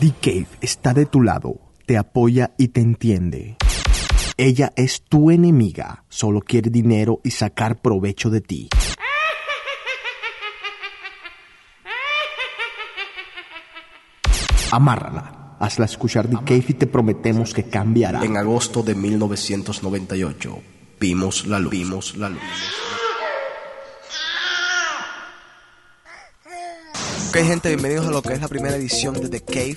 D-Cave está de tu lado, te apoya y te entiende. Ella es tu enemiga, solo quiere dinero y sacar provecho de ti. Amárrala, hazla escuchar D-Cave y te prometemos que cambiará. En agosto de 1998, vimos la luz. Vimos la luz. Ok, gente, bienvenidos a lo que es la primera edición de The Cave.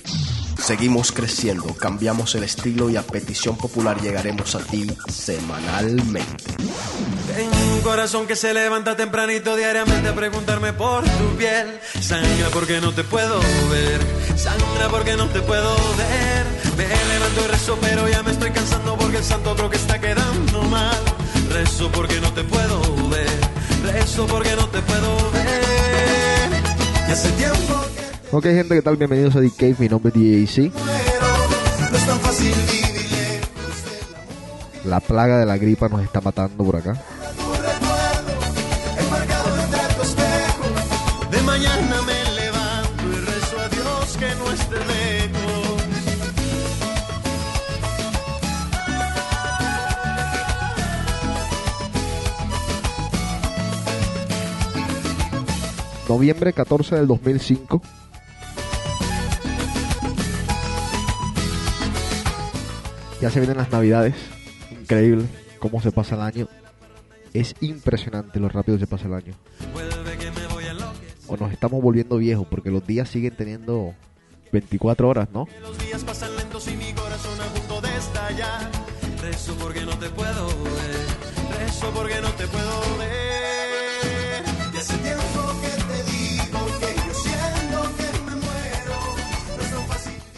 Seguimos creciendo, cambiamos el estilo y a petición popular llegaremos a ti semanalmente. Tengo un corazón que se levanta tempranito diariamente a preguntarme por tu piel. Sangra porque no te puedo ver. Sangra porque no te puedo ver. Me levanto y rezo, pero ya me estoy cansando porque el santo creo que está quedando mal. Rezo porque no te puedo ver. Rezo porque no te puedo ver. Ok, gente, ¿qué tal? Bienvenidos a Cave. Mi nombre es DJC. La plaga de la gripa nos está matando por acá. Noviembre 14 del 2005. Ya se vienen las navidades. Increíble cómo se pasa el año. Es impresionante lo rápido que se pasa el año. O nos estamos volviendo viejos porque los días siguen teniendo 24 horas, ¿no? Los días pasan lentos y mi corazón a punto de estallar. Porque no te puedo ver. Rezo porque no te puedo ver.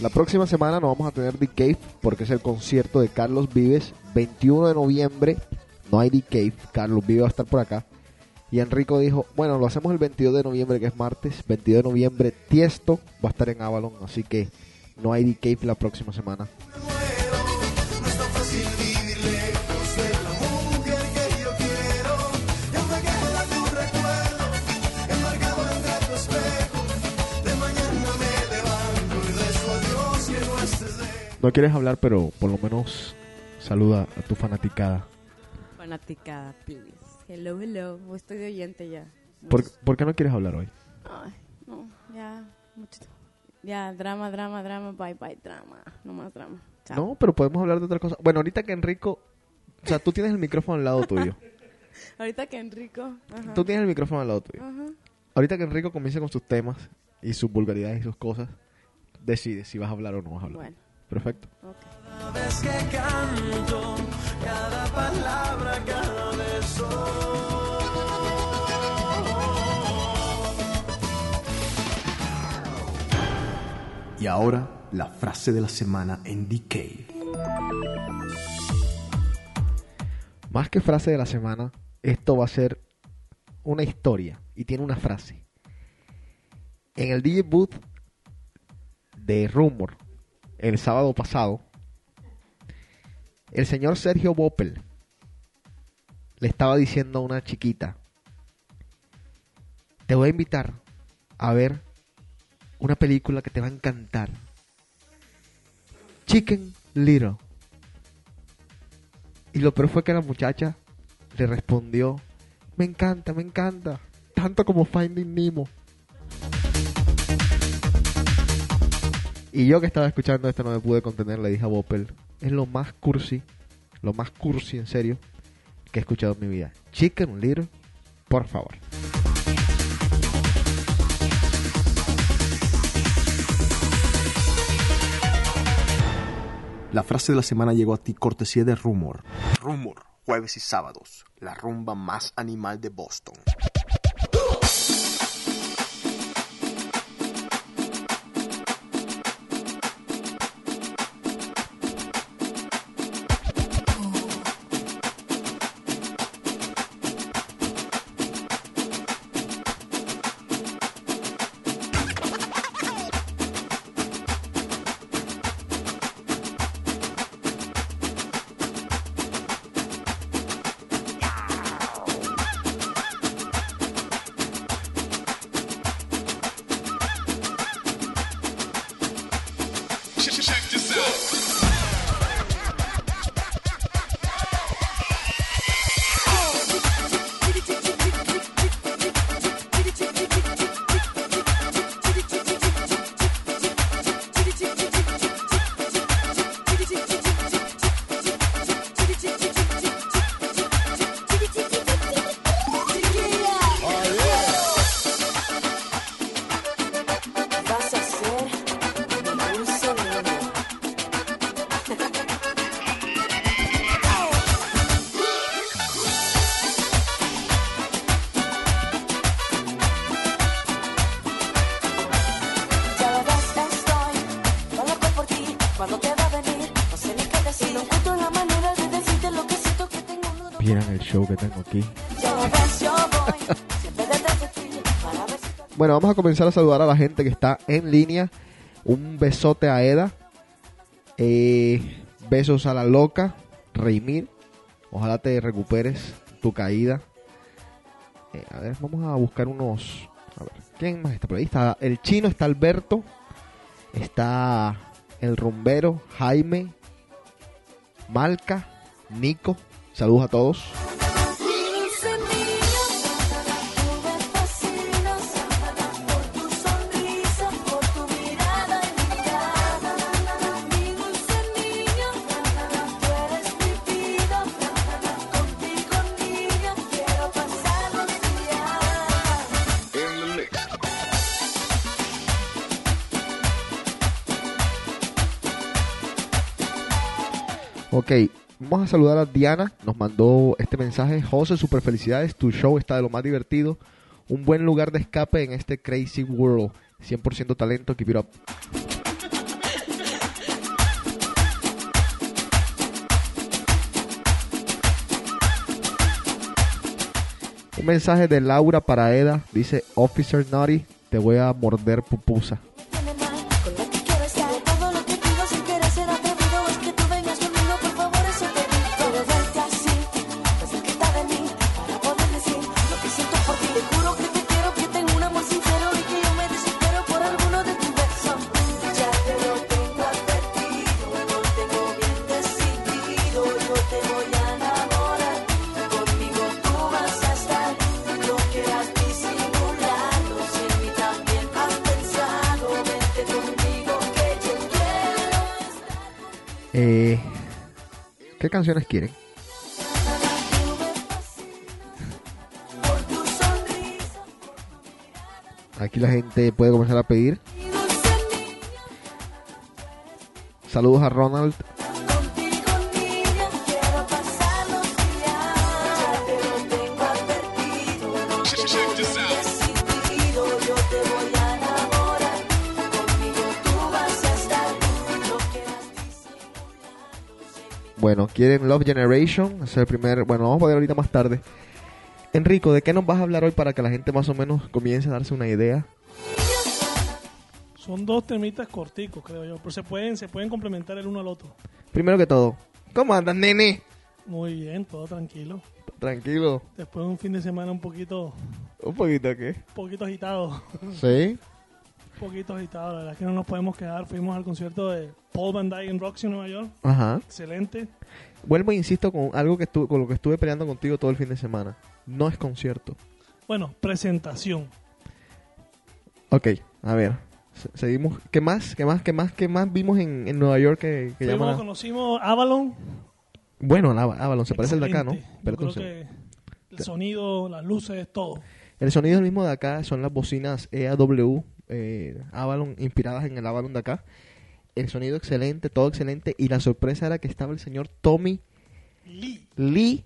La próxima semana no vamos a tener The Cave porque es el concierto de Carlos Vives, 21 de noviembre. No hay The Cave, Carlos Vives va a estar por acá. Y Enrico dijo, bueno, lo hacemos el 22 de noviembre, que es martes. 22 de noviembre, Tiesto va a estar en Avalon, así que no hay The Cave la próxima semana. No quieres hablar, pero por lo menos saluda a tu fanaticada. Fanaticada, please. Hello, hello. Estoy de oyente ya. ¿Por, por qué no quieres hablar hoy? Ay, no, ya. Mucho. Ya, drama, drama, drama, bye, bye, drama. No más drama. Chao. No, pero podemos hablar de otra cosa. Bueno, ahorita que Enrico... O sea, tú tienes el micrófono al lado tuyo. Ahorita que Enrico. Ajá. Tú tienes el micrófono al lado tuyo. Ajá. Ahorita que Enrico comience con sus temas y sus vulgaridades y sus cosas, decide si vas a hablar o no vas a hablar. Bueno, Perfecto. Cada vez que canto, cada palabra, cada beso. Y ahora, la frase de la semana en D-Cave. Más que frase de la semana, esto va a ser una historia y tiene una frase. En el DJ Booth de Rumor, el sábado pasado, el señor Sergio Boppel le estaba diciendo a una chiquita, te voy a invitar a ver una película que te va a encantar. Chicken Little. Y lo peor fue que la muchacha le respondió, me encanta, me encanta, tanto como Finding Nemo. Y yo que estaba escuchando esto no me pude contener, le dije a Boppel, es lo más cursi, lo más cursi en serio que he escuchado en mi vida. Chicken Little, por favor. La frase de la semana llegó a ti cortesía de Rumor. Rumor, jueves y sábados, la rumba más animal de Boston. Vas Vamos a comenzar a saludar a la gente que está en línea. Un besote a Eda. Eh, besos a la loca. Reimir. Ojalá te recuperes tu caída. Eh, a ver, vamos a buscar unos. A ver, ¿quién más está por ahí? Está el chino, está Alberto. Está el rumbero, Jaime. Malca, Nico. Saludos a todos. Vamos a saludar a Diana. Nos mandó este mensaje. José, super felicidades. Tu show está de lo más divertido. Un buen lugar de escape en este crazy world. 100% talento. Keep it up. Un mensaje de Laura para Eda. Dice, Officer Naughty, te voy a morder pupusa. Canciones quieren? Aquí la gente puede comenzar a pedir. Saludos a Ronald. Bueno, quieren Love Generation. Es el primer. Bueno, vamos a ver ahorita más tarde. Enrico, ¿de qué nos vas a hablar hoy para que la gente más o menos comience a darse una idea? Son dos temitas corticos, creo yo, pero se pueden, se pueden complementar el uno al otro. Primero que todo, ¿cómo andas, nene? Muy bien, todo tranquilo. Tranquilo. Después de un fin de semana un poquito, Un poquito, ¿qué? poquito agitado, Sí. Poquito agitado. La verdad es que no nos podemos quedar. Fuimos al concierto de Paul Van Dyke en Roxy, Nueva York. Ajá. Excelente. Vuelvo e insisto con algo que estuve, con lo que estuve peleando contigo todo el fin de semana. No es concierto. Bueno, presentación. Ok, a ver. se- Seguimos. ¿Qué más? ¿Qué más? ¿Qué más? ¿Qué más vimos en, en Nueva York que, que Fuimos, conocimos Avalon. Bueno, Avalon se parece al de acá, ¿no? Un creo que el sonido, las luces, todo. El sonido es el mismo de acá, son las bocinas EAW, eh, Avalon, inspiradas en el Avalon de acá. El sonido excelente, todo excelente. Y la sorpresa era que estaba el señor Tommy Lee. Lee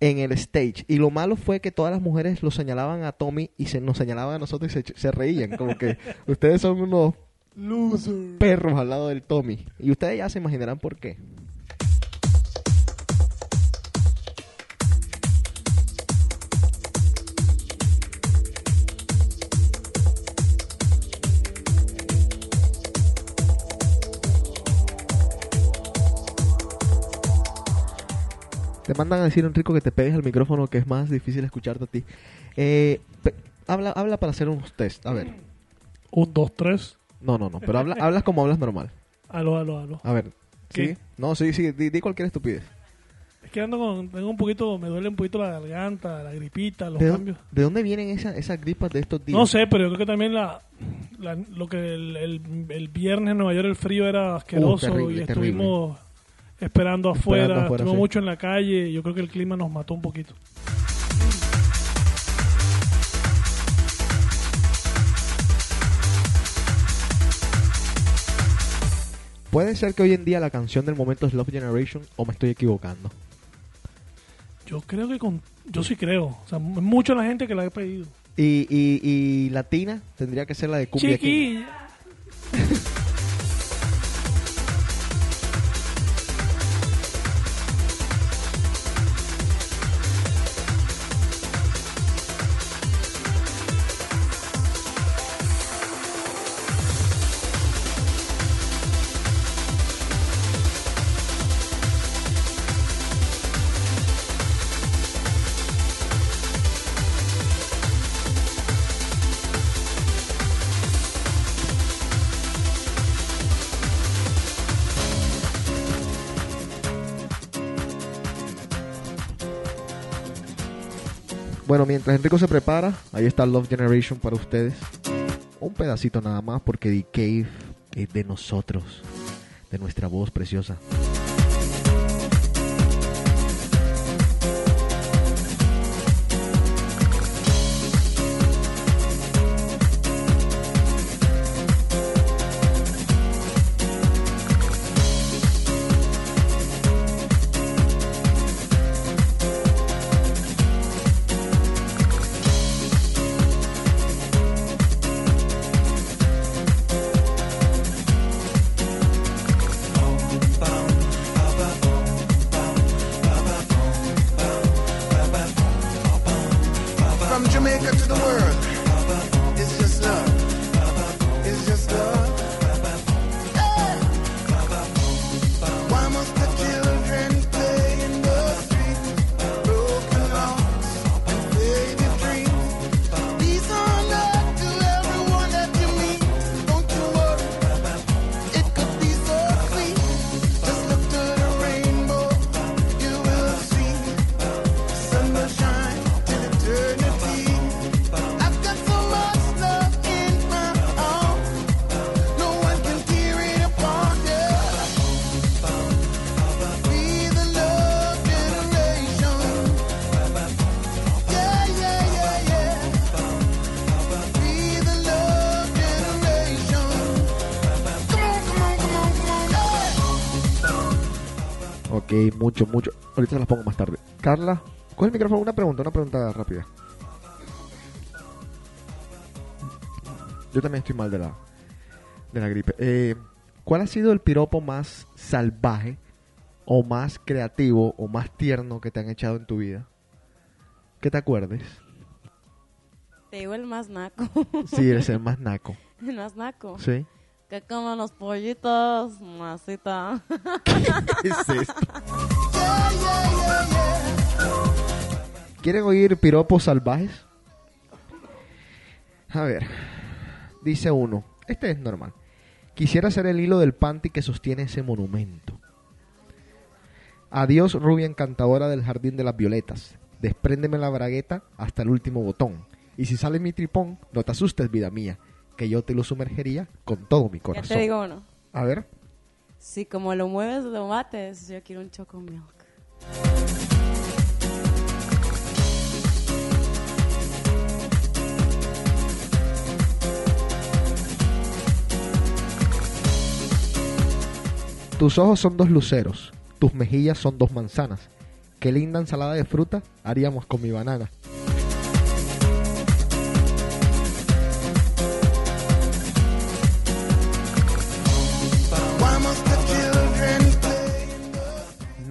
en el stage. Y lo malo fue que todas las mujeres lo señalaban a Tommy y se nos señalaban a nosotros y se, se reían. Como que ustedes son unos Loser. perros al lado del Tommy. Y ustedes ya se imaginarán por qué. Te mandan a decir, Enrico, que te pegues al micrófono, que es más difícil escucharte a ti. Eh, pe- habla, habla para hacer unos test. A ver. Un, dos, tres. No, no, no. Pero habla, hablas como hablas normal. Aló, aló, aló. A ver, ¿Qué? ¿sí? No, sí, sí, di, di cualquier estupidez. Es que ando con, tengo un poquito, me duele un poquito la garganta, la gripita, los ¿De, dó- cambios. de dónde vienen esas, esas gripas de estos días? No sé, pero yo creo que también la, la- lo que el, el- el viernes en Nueva York el frío era asqueroso terrible, y estuvimos esperando Esperando afuera, estuvimos sí. mucho en la calle yo creo que el clima nos mató un poquito. Puede ser que hoy en día la canción del momento es Love Generation o me estoy equivocando. Yo creo que con, yo sí creo, o sea, m- mucha la gente que la he pedido. Y, y, y latina tendría que ser la de Cumbia. Chiqui, Bueno, mientras Enrico se prepara, ahí está Love Generation para ustedes. Un pedacito nada más porque The Cave es de nosotros, de nuestra voz preciosa. Ok, mucho, mucho. Ahorita se las pongo más tarde. Carla, coge el micrófono. Una pregunta, una pregunta rápida. Yo también estoy mal de la, de la gripe. Eh, ¿Cuál ha sido el piropo más salvaje o más creativo o más tierno que te han echado en tu vida? Que te acuerdes. Te digo el más naco. Sí, eres el más naco. el más naco. ¿Sí? Que como los pollitos, masita. ¿Qué es esto? ¿Quieren oír piropos salvajes? A ver, dice uno, este es normal. Quisiera ser el hilo del panty que sostiene ese monumento. Adiós, rubia encantadora del jardín de las violetas. Despréndeme la bragueta hasta el último botón. Y si sale mi tripón, no te asustes, vida mía, que yo te lo sumergería con todo mi Ya corazón. te digo uno. A ver, Si como lo mueves, lo mates, yo quiero un choco milk. Tus ojos son dos luceros, tus mejillas son dos manzanas. Qué linda ensalada de fruta haríamos con mi banana.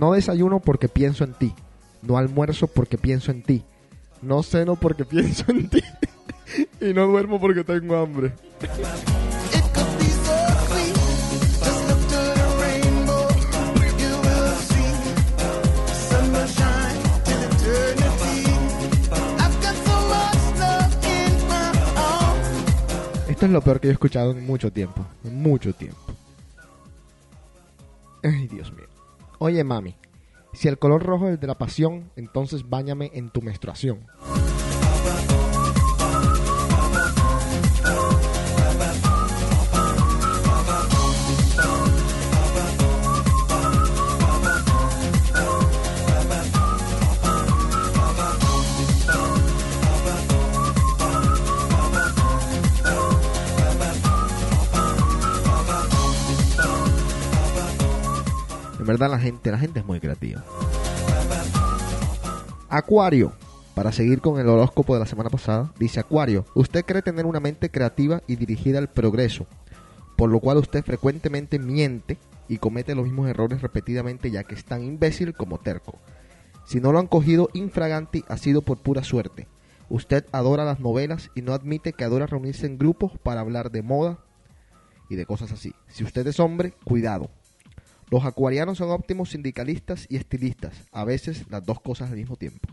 No desayuno porque pienso en ti. No almuerzo porque pienso en ti. No ceno porque pienso en ti. y no duermo porque tengo hambre. Esto es lo peor que yo he escuchado en mucho tiempo. En mucho tiempo. Ay, Dios mío. Oye, mami, si el color rojo es de la pasión, entonces báñame en tu menstruación. La gente, la gente es muy creativa. Acuario, para seguir con el horóscopo de la semana pasada, dice Acuario, usted cree tener una mente creativa y dirigida al progreso, por lo cual usted frecuentemente miente y comete los mismos errores repetidamente ya que es tan imbécil como terco. Si no lo han cogido infraganti ha sido por pura suerte. Usted adora las novelas y no admite que adora reunirse en grupos para hablar de moda y de cosas así. Si usted es hombre, cuidado. Los acuarianos son óptimos sindicalistas y estilistas, a veces las dos cosas al mismo tiempo.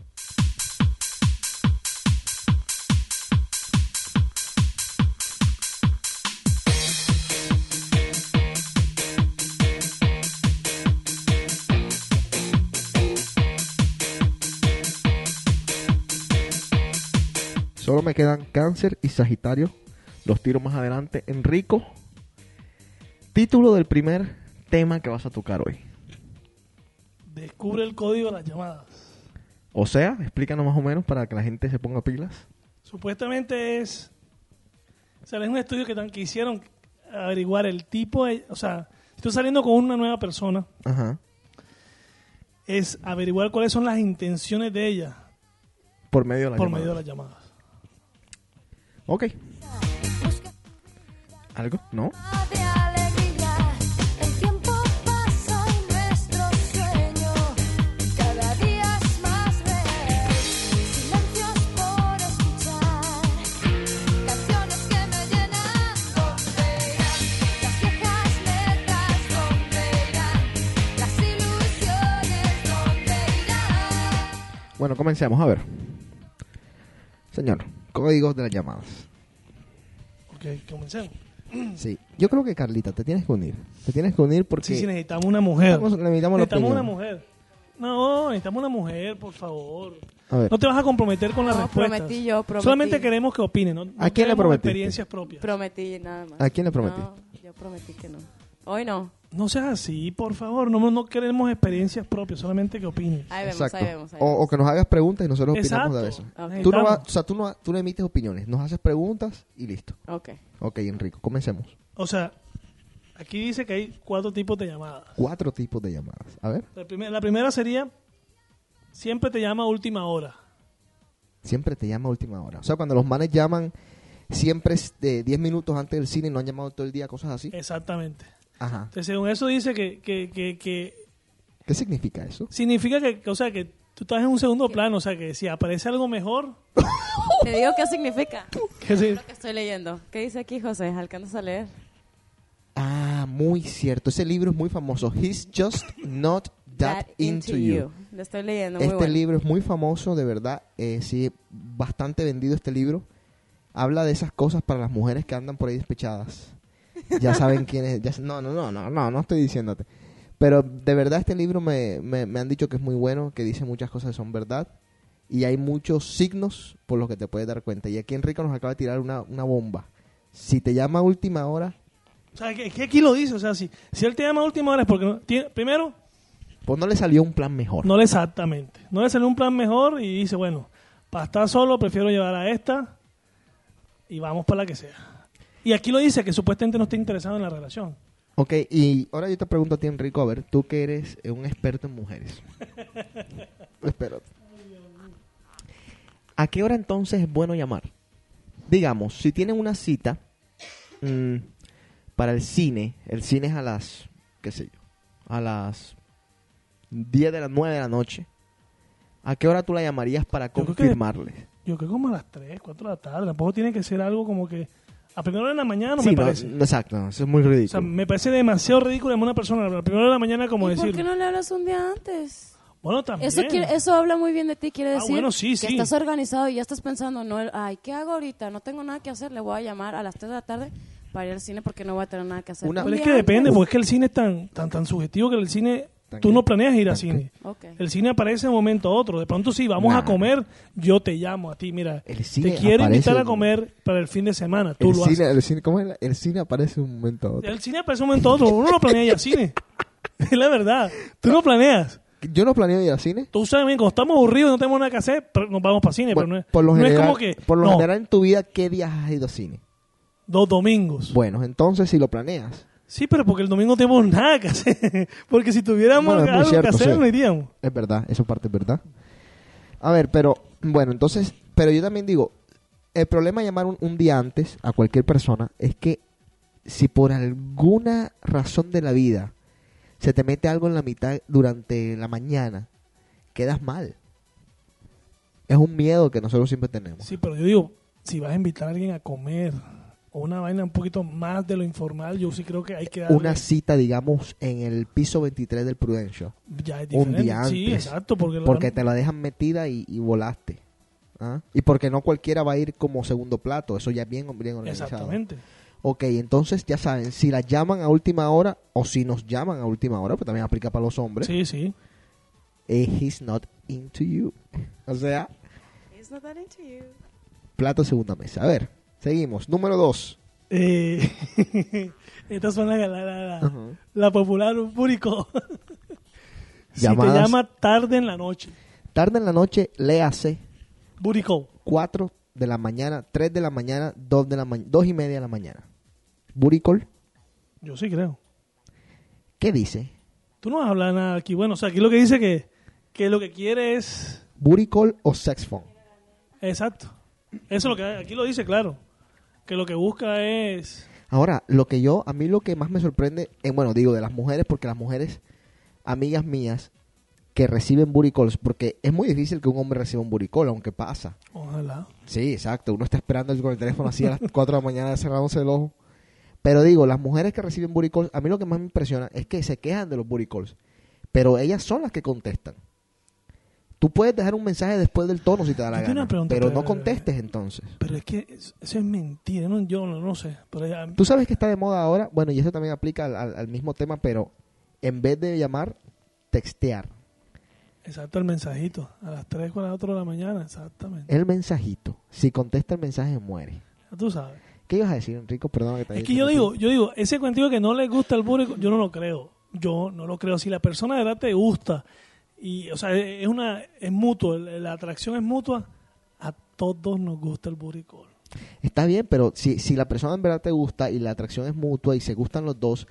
Solo me quedan cáncer y sagitario. Los tiro más adelante. Enrico, título del primer tema que vas a tocar hoy. Descubre el código de las llamadas. O sea, explícanos más o menos para que la gente se ponga pilas. Supuestamente es. O sea, es un estudio que, tan- que hicieron averiguar el tipo de. O sea, si estoy saliendo con una nueva persona, Ajá. es averiguar cuáles son las intenciones de ella Por medio de la por llamada. medio de las llamadas. Ok. ¿Algo? ¿No? Bueno, comencemos. A ver. Señor, códigos de las llamadas. Ok, comencemos. Sí. Yo creo que Carlita, te tienes que unir. Te tienes que unir porque... Sí, sí, necesitamos una mujer. Necesitamos- necesitamos la Necesitamos una mujer. No, necesitamos una mujer, por favor. A ver. No te vas a comprometer con las No, respuestas. prometí yo, prometí. Solamente queremos que opinen. No, no ¿A quién le prometiste? experiencias propias. Prometí nada más. ¿A quién le prometiste? No, yo prometí que no. Hoy no. No seas así, por favor. No, no queremos experiencias propias, solamente que opines. Ahí vemos, Exacto. ahí vemos. Ahí O, vemos. o que nos hagas preguntas y nosotros Exacto. opinamos de eso. Ok. Tú no, vas- o sea, tú, no, tú no emites opiniones, nos haces preguntas y listo. Ok. Ok, Enrico, comencemos. O sea, aquí dice que hay cuatro tipos de llamadas. Cuatro tipos de llamadas. A ver, La, primer- la primera sería, siempre te llama a última hora. siempre te llama a última hora. O sea, cuando los manes llaman siempre es de 10 minutos antes del cine y no han llamado todo el día, cosas así. Exactamente. Ajá. Entonces, según eso dice que, que, que, que ¿Qué significa eso? significa que, que, o sea, que tú estás en un segundo plano. O sea, que si aparece algo mejor, Te digo qué significa. que sí. Lo que estoy leyendo. ¿Qué dice aquí, José? ¿Alcanzas a leer? Ah, muy cierto. Ese libro es muy famoso. He's just not that, into, you. Lo estoy leyendo. Muy Este bueno. libro es muy famoso, de verdad. Eh, sí, bastante vendido este libro. Habla de esas cosas para las mujeres que andan por ahí despechadas. Ya saben quién es. ya- no, no, no, no, no, no estoy diciéndote. Pero de verdad este libro me, me, me han dicho que es muy bueno, que dice muchas cosas que son verdad. Y hay muchos signos por los que te puedes dar cuenta. Y aquí Enrico nos acaba de tirar una, una bomba. Si te llama a última hora, O sea, que, que aquí lo dice. O sea, si, si él te llama a última hora es porque, no- tiene- primero, pues no le salió un plan mejor. no le exactamente. No le salió un plan mejor y dice, bueno, para estar solo prefiero llevar a esta y vamos para la que sea. Y aquí lo dice que supuestamente no está interesado en la relación. Ok, y ahora yo te pregunto a ti, Enrico, a ver, tú que eres eh, un experto en mujeres. Espérate. ¿A qué hora entonces es bueno llamar? Digamos, si tienen una cita mm, para el cine, el cine es a las, qué sé yo, a las 10 de las 9 de la noche, ¿a qué hora tú la llamarías para creo que- confirmarle? Yo creo que como a las 3, 4 de la tarde. Tampoco tiene que ser algo como que a primera hora de la mañana no Sí, me no, parece. no, exacto, eso es muy O sea, ridículo. me parece demasiado ridículo a una persona a primera hora de la mañana como ¿Y por decir, qué no le hablas un día antes? bueno, también. Eso, quiere- eso habla muy bien de ti, quiere Ah, decir bueno, sí, que sí. estás organizado y ya estás pensando, no, el- ay, ¿qué hago ahorita? No tengo nada que hacer, le voy a llamar a las 3 de la tarde para ir al cine porque no voy a tener nada que hacer. Una- Un Pero es que depende, porque es que el cine es tan, tan, tan subjetivo que el cine, ¿Tan tú no planeas ir al cine. Ok. El cine aparece de un momento a otro. De pronto, si vamos Nah. a comer, yo te llamo a ti. Mira, El cine te quiero invitar a comer para el fin de semana. Tú El lo cine, haces. el cine, ¿cómo es? El cine aparece un momento a otro. El cine aparece de un momento a otro. Uno no planea ir al cine. Es la verdad. Tú no planeas. Yo no planeo ir al cine. Tú sabes bien, cuando estamos aburridos, no tenemos nada que hacer, nos vamos para cine. Bueno, pero no es, por lo no es general, como que por lo no, general en tu vida, ¿qué días has ido al cine? dos domingos. Bueno, entonces si lo planeas, Sí, pero porque el domingo tenemos nada que hacer. Porque si tuviéramos Bueno, algo cierto, que hacer, sí. no iríamos. es verdad, eso parte es verdad. A ver, pero bueno, entonces, pero yo también digo, el problema de llamar un, un día antes a cualquier persona es que si por alguna razón de la vida se te mete algo en la mitad durante la mañana, quedas mal. Es un miedo que nosotros siempre tenemos. Sí, pero yo digo, si vas a invitar a alguien a comer o una vaina un poquito más de lo informal, yo sí creo que hay que darle, Una cita, digamos, en el piso 23 del Prudential. ya es un diferente. día Sí, antes. exacto, porque, la- Porque te la dejan metida y, y volaste. ¿Ah? Y porque no cualquiera va a ir como segundo plato. Eso ya es bien, bien organizado. exactamente. Ok, entonces ya saben, si la llaman a última hora o si nos llaman a última hora, pues también aplica para los hombres. Sí, sí. eh, he's not into you. O sea, It's not that into you. plato segunda mesa. A ver, seguimos. Número dos. Eh, esta suena la, la, la- Ajá. la popular Burico. si Llamadas. te llama tarde en la noche, Tarde en la noche, léase Burico. 4 de la mañana, 3 de la mañana, 2 de la mañana, 2 y media de la mañana. Buricol, Yo sí creo. ¿qué dice? Tú no vas a hablar nada aquí. Bueno, o sea, aquí lo que dice que, que lo que quiere es... ¿Buricol o sex phone? Exacto. Eso es lo que aquí lo dice, claro. Que lo que busca es... Ahora, lo que yo, a mí lo que más me sorprende, eh, bueno, digo de las mujeres, porque las mujeres, amigas mías, que reciben buricols, porque es muy difícil que un hombre reciba un buricol, aunque pasa. Ojalá. Sí, exacto, uno está esperando con el teléfono así a las 4 de la mañana cerrándose el ojo. Pero digo, las mujeres que reciben buricols, a mí lo que más me impresiona es que se quejan de los buricols, pero ellas son las que contestan. Tú puedes dejar un mensaje después del tono si te da la gana, pregunta, pero pero- no contestes entonces. Pero es que eso es mentira. no- yo no, no sé. Pero ya- Tú sabes que está de moda ahora, bueno, y eso también aplica al, al- al mismo tema, pero en vez de llamar, textear. Exacto, el mensajito. A las 3, 4 de la mañana. Exactamente. El mensajito. Si contesta el mensaje, muere. Ya tú sabes. ¿Qué ibas a decir, Enrico? Perdona que te Es que yo digo, yo digo, ese cuentico que no le gusta el burico, yo no lo creo. Yo no lo creo. Si la persona de verdad te gusta, y, o sea, es una, es mutuo, la atracción es mutua, a todos nos gusta el buricol. Está bien, pero si, si la persona en verdad te gusta y la atracción es mutua y se gustan los dos,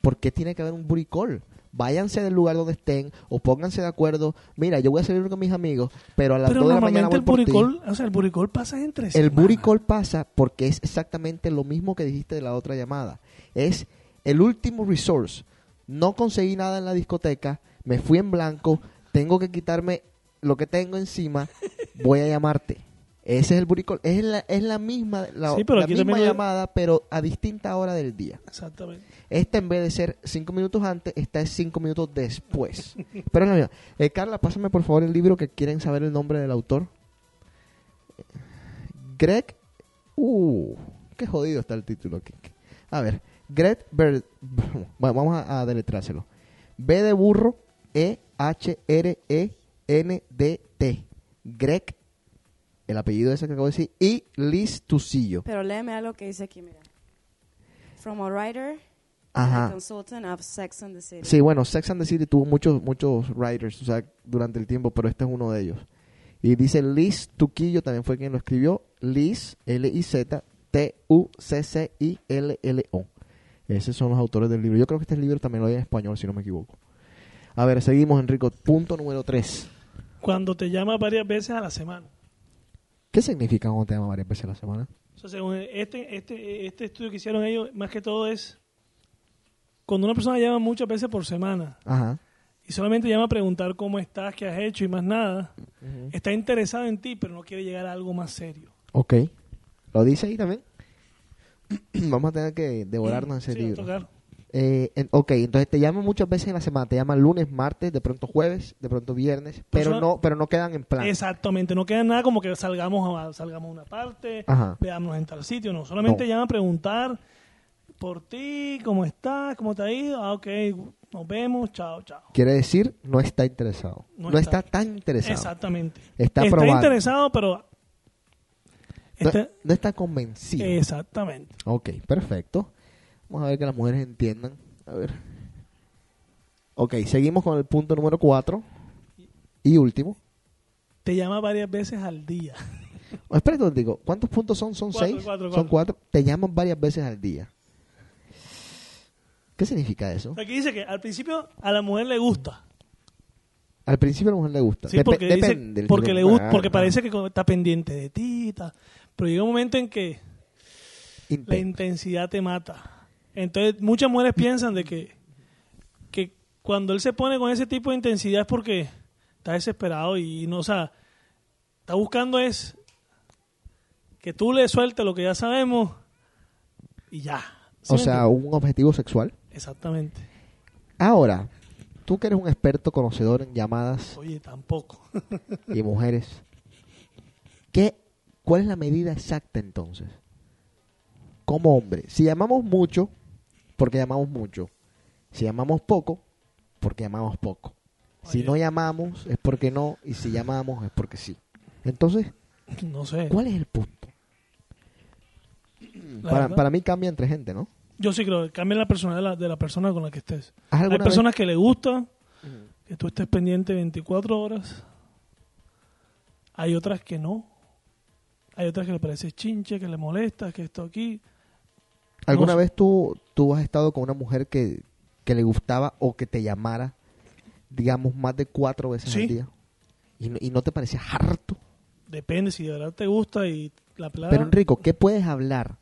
¿por qué tiene que haber un buricol? Váyanse del lugar donde estén o pónganse de acuerdo. Mira, yo voy a salir con mis amigos, pero a las Pero 2 de la mañana voy el por ti. buricol, o sea, el buricol pasa entre El semana. buricol pasa porque es exactamente lo mismo que dijiste de la otra llamada. Es el último resource. No conseguí nada en la discoteca, me fui en blanco, tengo que quitarme lo que tengo encima, voy a llamarte. Ese es el buricol. Es la, es la misma, la, Sí, pero la aquí misma lo- llamada, pero a distinta hora del día. Exactamente. Esta en vez de ser cinco minutos antes, esta es cinco minutos después. Pero es la misma. Eh, Carla, pásame por favor el libro que quieren saber el nombre del autor. Greg. Uh, qué jodido está el título aquí. A ver, Greg Ber- Bueno, vamos a, a deletrárselo. B de burro, E H R E N D T. Greg, el apellido ese que acabo de decir, y Liz Tucillo. Pero léeme algo que dice aquí, mira. From a writer Ajá. and a consultant of Sex and the City. Sí, bueno, Sex and the City tuvo muchos muchos writers, o sea, durante el tiempo, pero este es uno de ellos. Y dice Liz Tuquillo, también fue quien lo escribió. Liz, L-I-Z, T-U-C-C-I-L-L-O. Esos son los autores del libro. Yo creo que este libro también lo hay en español, si no me equivoco. A ver, seguimos, Enrico. Punto número 3. Cuando te llama varias veces a la semana. ¿Qué significa cuando te llama varias veces a la semana? O sea, según este, este, este estudio que hicieron ellos, más que todo es cuando una persona llama muchas veces por semana Ajá. y solamente llama a preguntar cómo estás, qué has hecho y más nada, está interesado en ti, pero no quiere llegar a algo más serio. Ok. ¿Lo dice ahí también? Vamos a tener que devorarnos ese Sí, a libro. tocar. Eh, en- ok, entonces te llaman muchas veces en la semana. Te llaman lunes, martes, de pronto jueves, de pronto viernes, pero Persona- no, pero no quedan en plan. Exactamente, no queda nada como que salgamos a, salgamos a una parte, Ajá. veámonos en tal sitio, no, solamente No. llama a preguntar por ti, ¿cómo estás? ¿Cómo te ha ido? Ah, ok, nos vemos, chao, chao. Quiere decir, no está interesado. No, No está. está. tan interesado. Exactamente. Está probando. interesado, pero... No, está- no está convencido. Exactamente. Ok, perfecto. Vamos a ver que las mujeres entiendan. A ver. Ok, seguimos con el punto número 4 y último. Te llama varias veces al día. Oh, espérate un digo, ¿cuántos puntos son? ¿Son Cuatro, seis? cuatro, Son cuatro. Te llaman varias veces al día. ¿Qué significa eso? Aquí dice que al principio a la mujer le gusta. Al principio a la mujer le gusta. Sí, Dep- porque, dice- depende del porque, le gusta, porque ah. parece que está pendiente de ti. tal. Pero llega un momento en que la intensidad te mata. Entonces, muchas mujeres piensan de que, que cuando él se pone con ese tipo de intensidad es porque está desesperado y no, o sea, está buscando es que tú le sueltes lo que ya sabemos y ya. ¿Sí O sea, un objetivo sexual. Exactamente. Ahora, tú que eres un experto conocedor en llamadas Oye, tampoco. y mujeres, ¿qué, ¿cuál es la medida exacta entonces? Como hombre, si llamamos mucho, porque llamamos mucho. Si llamamos poco, porque llamamos poco. Si no llamamos, es porque no. Y si llamamos, es porque sí. Entonces, no sé. ¿cuál es el punto? Para, para mí cambia entre gente, ¿no? Yo sí creo cambia la persona de la, de la persona con la que estés. ¿Has Hay personas que le gusta que tú estés pendiente 24 horas. Hay otras que no. Hay otras que le parece chinche, que le molesta, que esto aquí. ¿Alguna No vez tú, tú has estado con una mujer que, que le gustaba o que te llamara, digamos, más de cuatro veces Sí. al día? Y no, y no te parecía harto. Depende si de verdad te gusta y la plata. Pero Enrico, ¿qué puedes hablar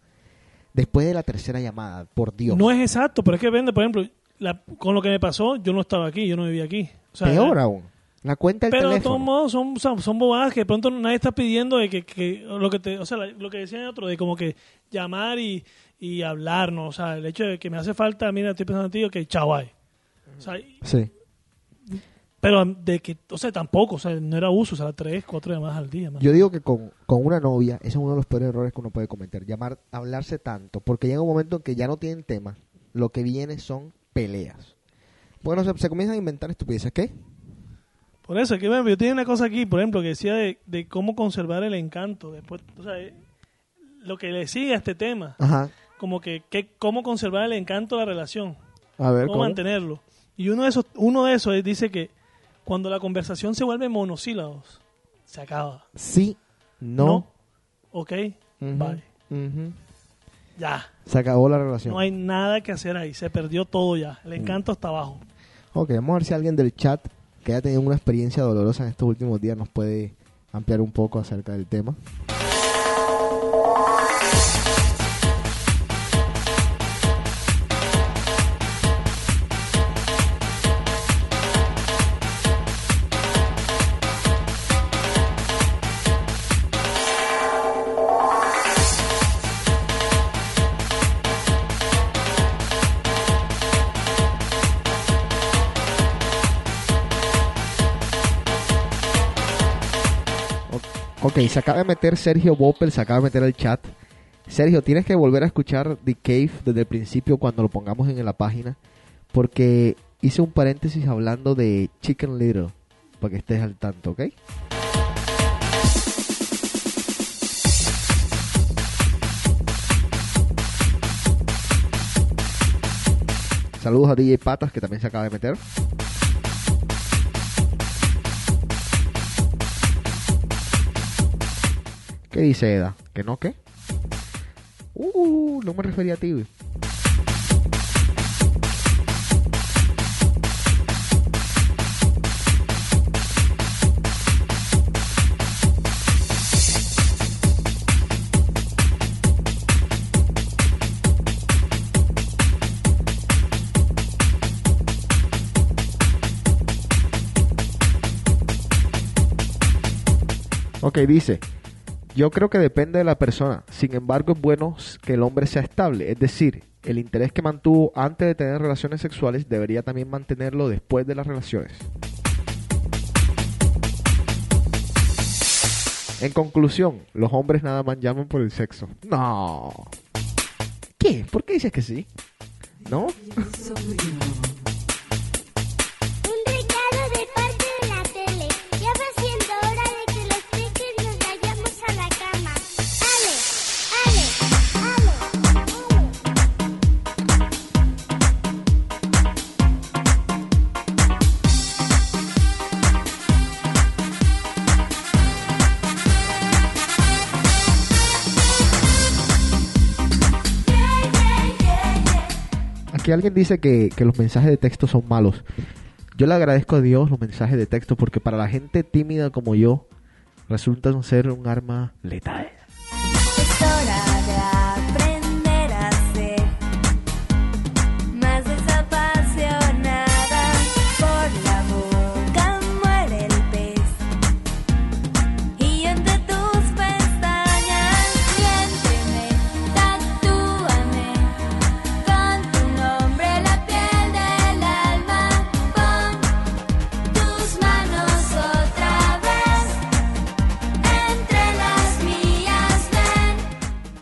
después de la tercera llamada? Por Dios. No es exacto, pero es que depende. Por ejemplo, la- con lo que me pasó, yo no estaba aquí, yo no vivía aquí. O sea, Peor aún. La cuenta del Pero de teléfono. todos modos son, son, son bobadas que de pronto nadie está pidiendo de que, que lo que te, o sea, la- lo que decían otro, de como que llamar y, y hablarnos, o sea, el hecho de que me hace falta, mira, estoy pensando en ti, que chao. O sea, Sí. pero de que, o sea, tampoco, o sea, no era uso, o sea, tres, cuatro llamadas al día, man. Yo digo que con, con una novia, ese es uno de los peores errores que uno puede cometer. Llamar, hablarse tanto. Porque llega un momento en que ya no tienen tema. Lo que viene son peleas. Bueno, se, se comienzan a inventar estupideces. ¿Qué? Por eso, que bueno, yo tenía una cosa aquí, por ejemplo, que decía de, de cómo conservar el encanto, después, o sea, eh, lo que le sigue a este tema, Ajá. Como que, que cómo conservar el encanto de la relación. A ver, cómo ¿cómo? mantenerlo. Y uno de esos, uno de esos es- dice que cuando la conversación se vuelve monosílabos, se acaba. Sí, no. No. ¿Ok? Ujú, Bye. ujú. Ya. Se acabó la relación. No hay nada que hacer ahí. Se perdió todo ya. Mm. El encanto está abajo. Ok, vamos a ver si alguien del chat que haya tenido una experiencia dolorosa en estos últimos días nos puede ampliar un poco acerca del tema. Se acaba de meter Sergio Boppel, se acaba de meter al chat. Sergio, tienes que volver a escuchar The Cave desde el principio cuando lo pongamos en la página, porque hice un paréntesis hablando de Chicken Little, para que estés al tanto, ¿ok? Saludos a DJ Patas, que también se acaba de meter. ¿Qué dice Eda? ¿Que no qué? Uh, no me refería a ti. Ok, dice, yo creo que depende de la persona. Sin embargo, es bueno que el hombre sea estable. Es decir, el interés que mantuvo antes de tener relaciones sexuales debería también mantenerlo después de las relaciones. En conclusión, los hombres nada más llaman por el sexo. No. ¿Qué? ¿Por qué dices que sí? ¿No? Aquí alguien dice que, que los mensajes de texto son malos. Yo le agradezco a Dios los mensajes de texto porque para la gente tímida como yo resultan ser un arma letal.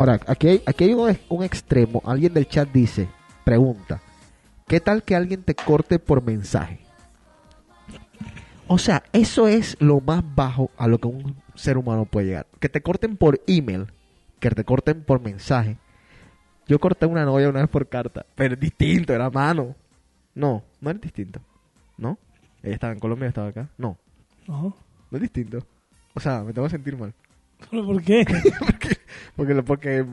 Ahora, aquí hay, aquí hay un, un extremo. Alguien del chat dice, pregunta, ¿qué tal que alguien te corte por mensaje? O sea, eso es lo más bajo a lo que un ser humano puede llegar. Que te corten por email, que te corten por mensaje. Yo corté una novia una vez por carta, pero es distinto, era mano. No, no es distinto. ¿No? Ella estaba en Colombia, yo estaba acá. No, No. no es distinto. O sea, me tengo que sentir mal. ¿Pero por qué? Porque, lo- porque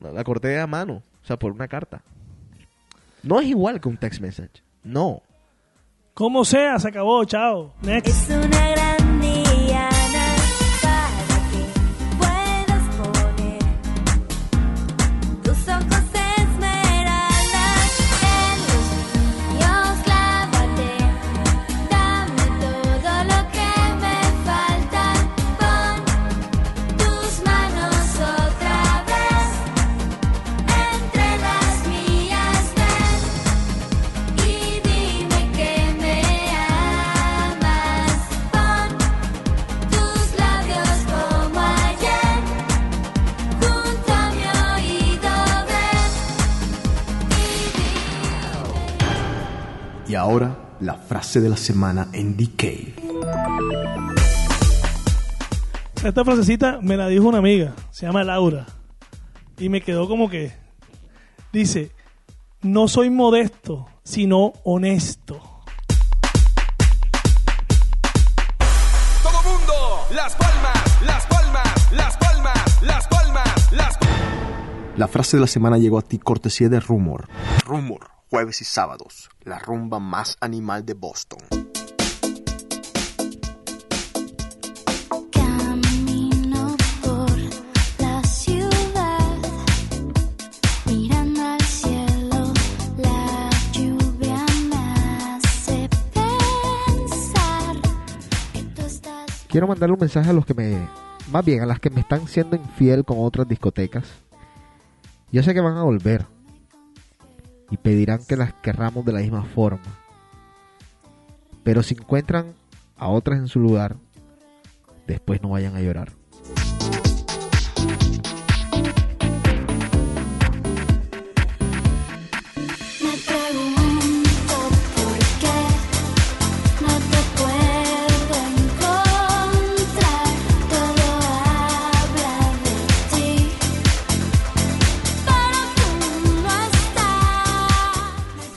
la corté a mano, o sea, por una carta. No es igual que un text message. No. Como sea, se acabó, chao. Next. Es una gran frase de la semana en DK. Esta frasecita me la dijo una amiga, se llama Laura. Y me quedó como que. Dice: No soy modesto, sino honesto. Todo mundo, las palmas, las palmas, las palmas, las palmas, las La frase de la semana llegó a ti cortesía de Rumor. Rumor, jueves y sábados, la rumba más animal de Boston. Camino por la ciudad, mirando al cielo, la lluvia me hace pensar que tú estás Quiero mandarle un mensaje a los que me... Más bien, a las que me están siendo infiel con otras discotecas. Yo sé que van a volver. Y pedirán que las querramos de la misma forma. Pero si encuentran a otras en su lugar, después no vayan a llorar.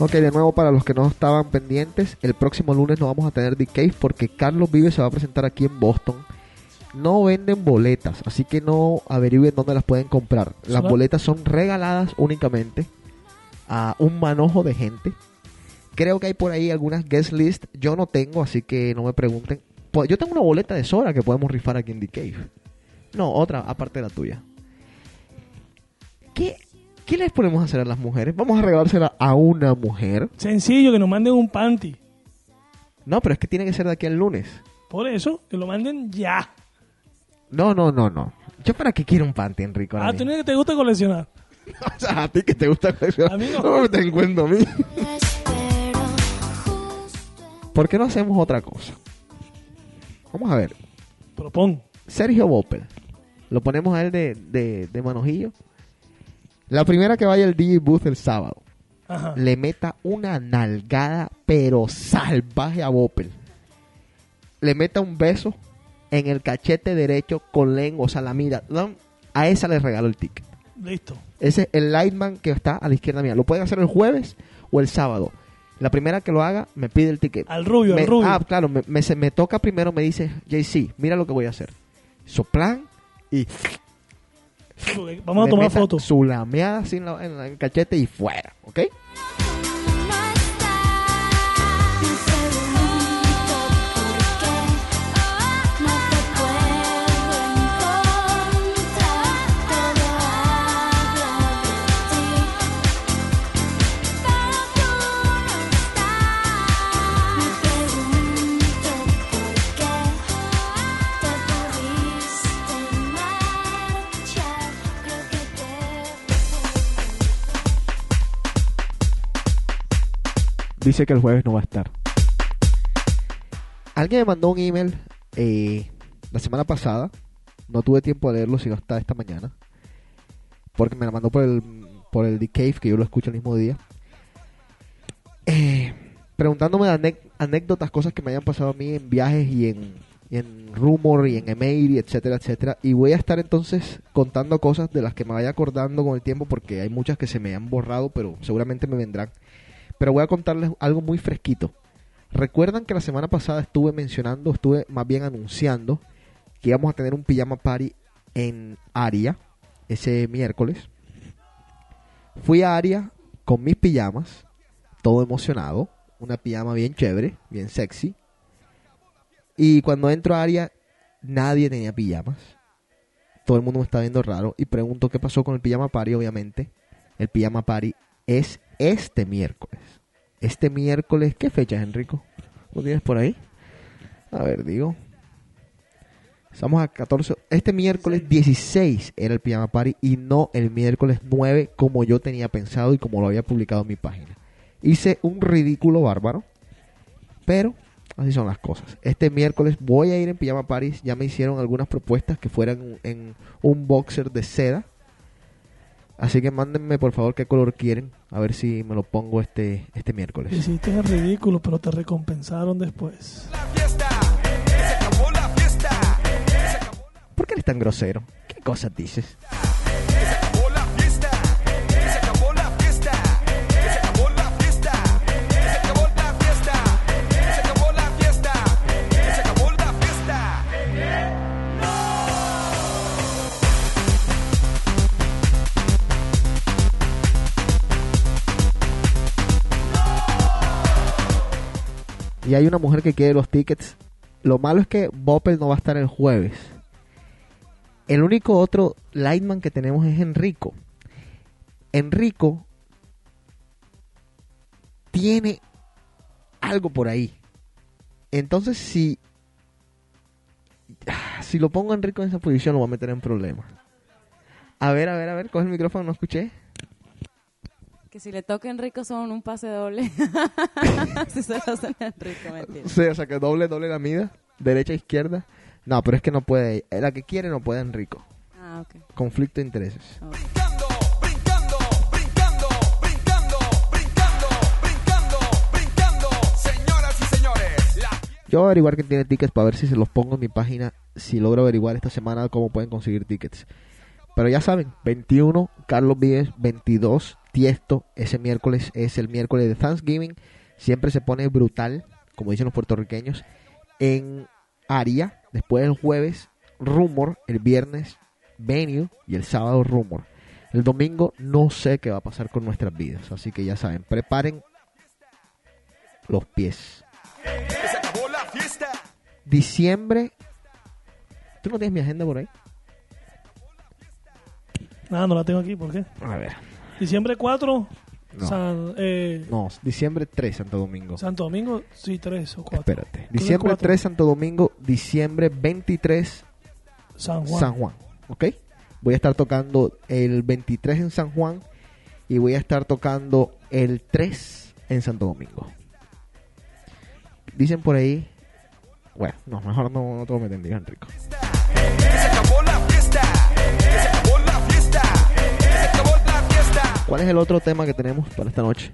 Ok, de nuevo para los que no estaban pendientes, el próximo lunes no vamos a tener The Cave porque Carlos Vive se va a presentar aquí en Boston. No venden boletas, así que no averigüen dónde las pueden comprar. Las boletas son regaladas únicamente a un manojo de gente. Creo que hay por ahí algunas guest list. Yo no tengo, así que no me pregunten. Pues yo tengo una boleta de Sora que podemos rifar aquí en The Cave. No, otra aparte de la tuya. ¿Qué, ¿Qué les podemos hacer a las mujeres? Vamos a regalársela a una mujer. Sencillo, que nos manden un panty. No, pero es que tiene que ser de aquí al lunes. Por eso, que lo manden ya. No, no, no, no. ¿Yo para qué quiero un panty, Enrico? Ah, tú no que te gusta coleccionar. O sea, a ti que te gusta coleccionar. No. Me ten cuenta a mí. ¿Por qué no hacemos otra cosa? Vamos a ver. Propón. Sergio Bopel. Lo ponemos a él de, de, de manojillo. La primera que vaya al DJ Booth el sábado, Ajá. le meta una nalgada, pero salvaje a Bopel. Le meta un beso en el cachete derecho con lengua, o sea, la mira. A esa le regalo el ticket. Listo. Ese es el lightman que está a la izquierda mía. Lo pueden hacer el jueves o el sábado. La primera que lo haga me pide el ticket. Al rubio, Me- al rubio. Ah, claro, me, me, se- me toca primero, me dice, JC, mira lo que voy a hacer. Soplan y Vamos a tomar fotos. Su lameada en la- en el cachete y fuera, ¿ok? Dice que el jueves no va a estar. Alguien me mandó un email eh, la semana pasada. No tuve tiempo de leerlo, sino hasta esta mañana. Porque me la mandó por el, por el The que yo lo escucho el mismo día. Eh, preguntándome anécdotas, cosas que me hayan pasado a mí en viajes y en, y en Rumor y en email, y etcétera, etcétera. Y voy a estar entonces contando cosas de las que me vaya acordando con el tiempo, porque hay muchas que se me han borrado, pero seguramente me vendrán. Pero voy a contarles algo muy fresquito. Recuerdan que la semana pasada estuve mencionando, estuve más bien anunciando que íbamos a tener un pijama party en Aria ese miércoles. Fui a Aria con mis pijamas, todo emocionado, una pijama bien chévere, bien sexy. Y cuando entro a Aria, nadie tenía pijamas. Todo el mundo me está viendo raro y pregunto qué pasó con el pijama party, obviamente. El pijama party es este miércoles. Este miércoles, ¿qué fecha es, Enrico? ¿Lo tienes por ahí? A ver, digo. Estamos a 14. Este miércoles 16 era el pijama party y no el miércoles 9 como yo tenía pensado y como lo había publicado en mi página. Hice un ridículo bárbaro, pero así son las cosas. Este miércoles voy a ir en pijama party. Ya me hicieron algunas propuestas que fueran en un boxer de seda. Así que mándenme por favor qué color quieren. A ver si me lo pongo este, este miércoles. Hiciste el ridículo, pero te recompensaron después. ¿Por qué eres tan grosero? ¿Qué cosas dices? Y hay una mujer que quiere los tickets. Lo malo es que Bopel no va a estar el jueves. El único otro lightman que tenemos es Enrico. Enrico tiene algo por ahí. Entonces, si si lo pongo a Enrico en esa posición, lo va a meter en problemas. A ver, a ver, a ver, coge el micrófono, no escuché. Que si le toca a Enrico son un pase doble. si se lo hacen a Enrico, mentira. Sí, o sea que doble, doble la mida, derecha, izquierda. No, pero es que no puede. La que quiere no puede Enrico. Ah, ok. Conflicto de intereses. ok. Brincando, brincando, brincando, brincando, brincando, brincando, brincando, señoras y señores, la Yo voy a averiguar quién tiene tickets para ver si se los pongo en mi página. Si logro averiguar esta semana cómo pueden conseguir tickets. Pero ya saben, 21, Carlos Vives, 22, Tiesto. Ese miércoles es el miércoles de Thanksgiving. Siempre se pone brutal, como dicen los puertorriqueños, en Aria. Después el jueves, Rumor. El viernes, Venue. Y el sábado, Rumor. El domingo no sé qué va a pasar con nuestras vidas. Así que ya saben, preparen los pies. Diciembre. ¿Tú no tienes mi agenda por ahí? Nada, no la tengo aquí, ¿por qué? A ver. Diciembre 4, No. San, eh, No, diciembre 3, Santo Domingo. Santo Domingo, sí, 3 o 4. Espérate. Diciembre cuatro. 3, Santo Domingo. Diciembre 23, San Juan. San Juan. ¿Ok? Voy a estar tocando el 23 en San Juan. Y voy a estar tocando el 3 en Santo Domingo. Dicen por ahí. Bueno, no, mejor no, no te lo meten, digan ¿Cuál es el otro tema que tenemos para esta noche?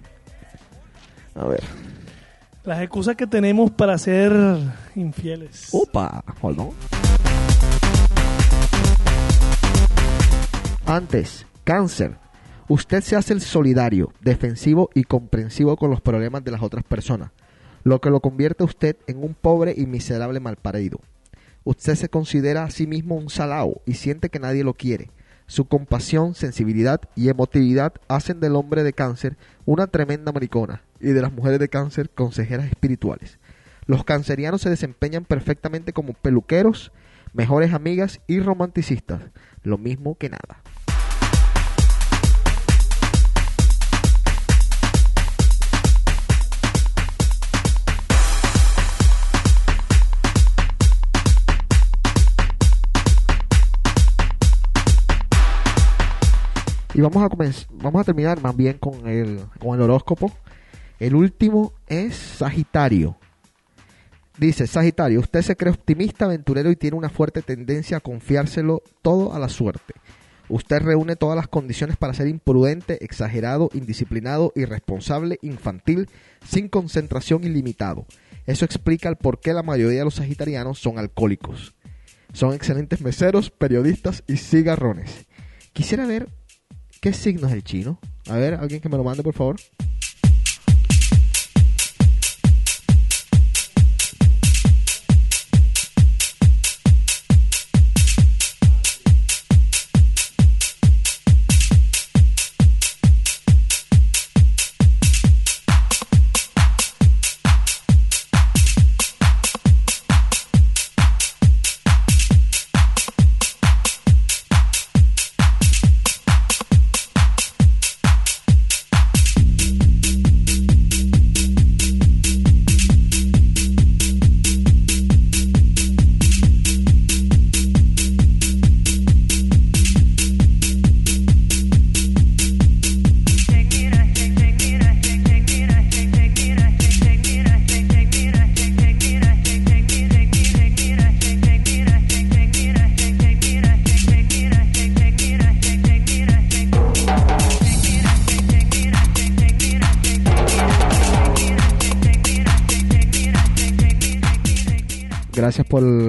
A ver. Las excusas que tenemos para ser infieles. Opa, hold on. Antes, cáncer. Usted se hace el solidario, defensivo y comprensivo con los problemas de las otras personas, lo que lo convierte a usted en un pobre y miserable malparido. Usted se considera a sí mismo un salao y siente que nadie lo quiere. Su compasión, sensibilidad y emotividad hacen del hombre de cáncer una tremenda maricona y de las mujeres de cáncer consejeras espirituales. Los cancerianos se desempeñan perfectamente como peluqueros, mejores amigas y romanticistas, lo mismo que nada. Y vamos a vamos a terminar más bien con el, con el horóscopo. El último es Sagitario. Dice, Sagitario, usted se cree optimista, aventurero y tiene una fuerte tendencia a confiárselo todo a la suerte. Usted reúne todas las condiciones para ser imprudente, exagerado, indisciplinado, irresponsable, infantil, sin concentración y limitado. Eso explica el por qué la mayoría de los sagitarianos son alcohólicos. Son excelentes meseros, periodistas y cigarrones. Quisiera ver qué signo es el chino. A ver, alguien que me lo mande, por favor.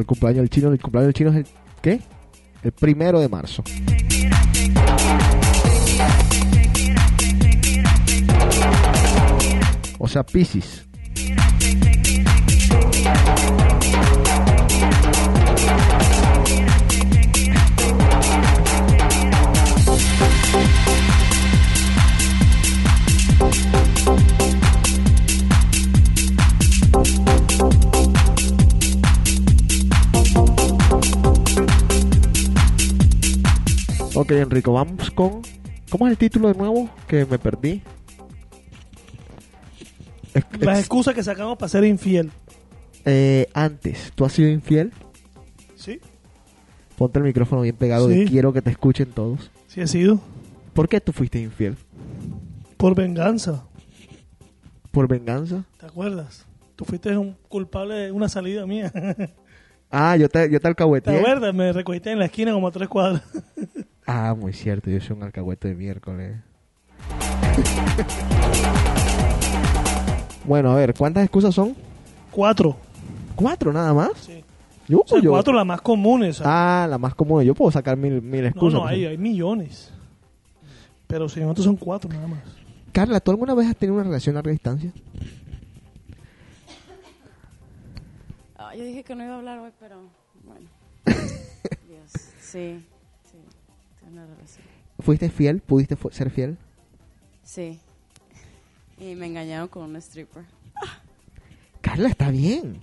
Cumpleaños del chino. El cumpleaños del chino es el ¿qué? El primero de marzo. O sea, Pisces. Ok, Enrico, vamos con... ¿Cómo es el título de nuevo? Que me perdí. Las excusas que sacamos para ser infiel. eh, antes, ¿tú has sido infiel? Sí, Ponte el micrófono bien pegado, Sí. que quiero que te escuchen todos. sí he sido. ¿Por qué tú fuiste infiel? Por venganza. ¿Por venganza? ¿Te acuerdas? Tú fuiste un culpable de una salida mía. ¿Te Ah, yo te, yo te alcahueteé. acuerdas? Me recogiste en la esquina como a tres cuadras. Ah, muy cierto, yo soy un alcahuete de miércoles. bueno, a ver, ¿cuántas excusas son? Cuatro. ¿Cuatro nada más? Sí. Yo, O sea, yo- cuatro las más comunes. ¿sabes? Ah, la más común. Yo puedo sacar mil, mil no, excusas. no, por hay, ejemplo. hay millones. Pero si nosotros son cuatro nada más. Carla, ¿tú alguna vez has tenido una relación a larga distancia? Ah, yo dije que no iba a hablar hoy, pero bueno. Dios, sí, relación. ¿Fuiste fiel? ¿Pudiste fu- ser fiel? Sí. Y me engañaron con un stripper. Carla, está bien.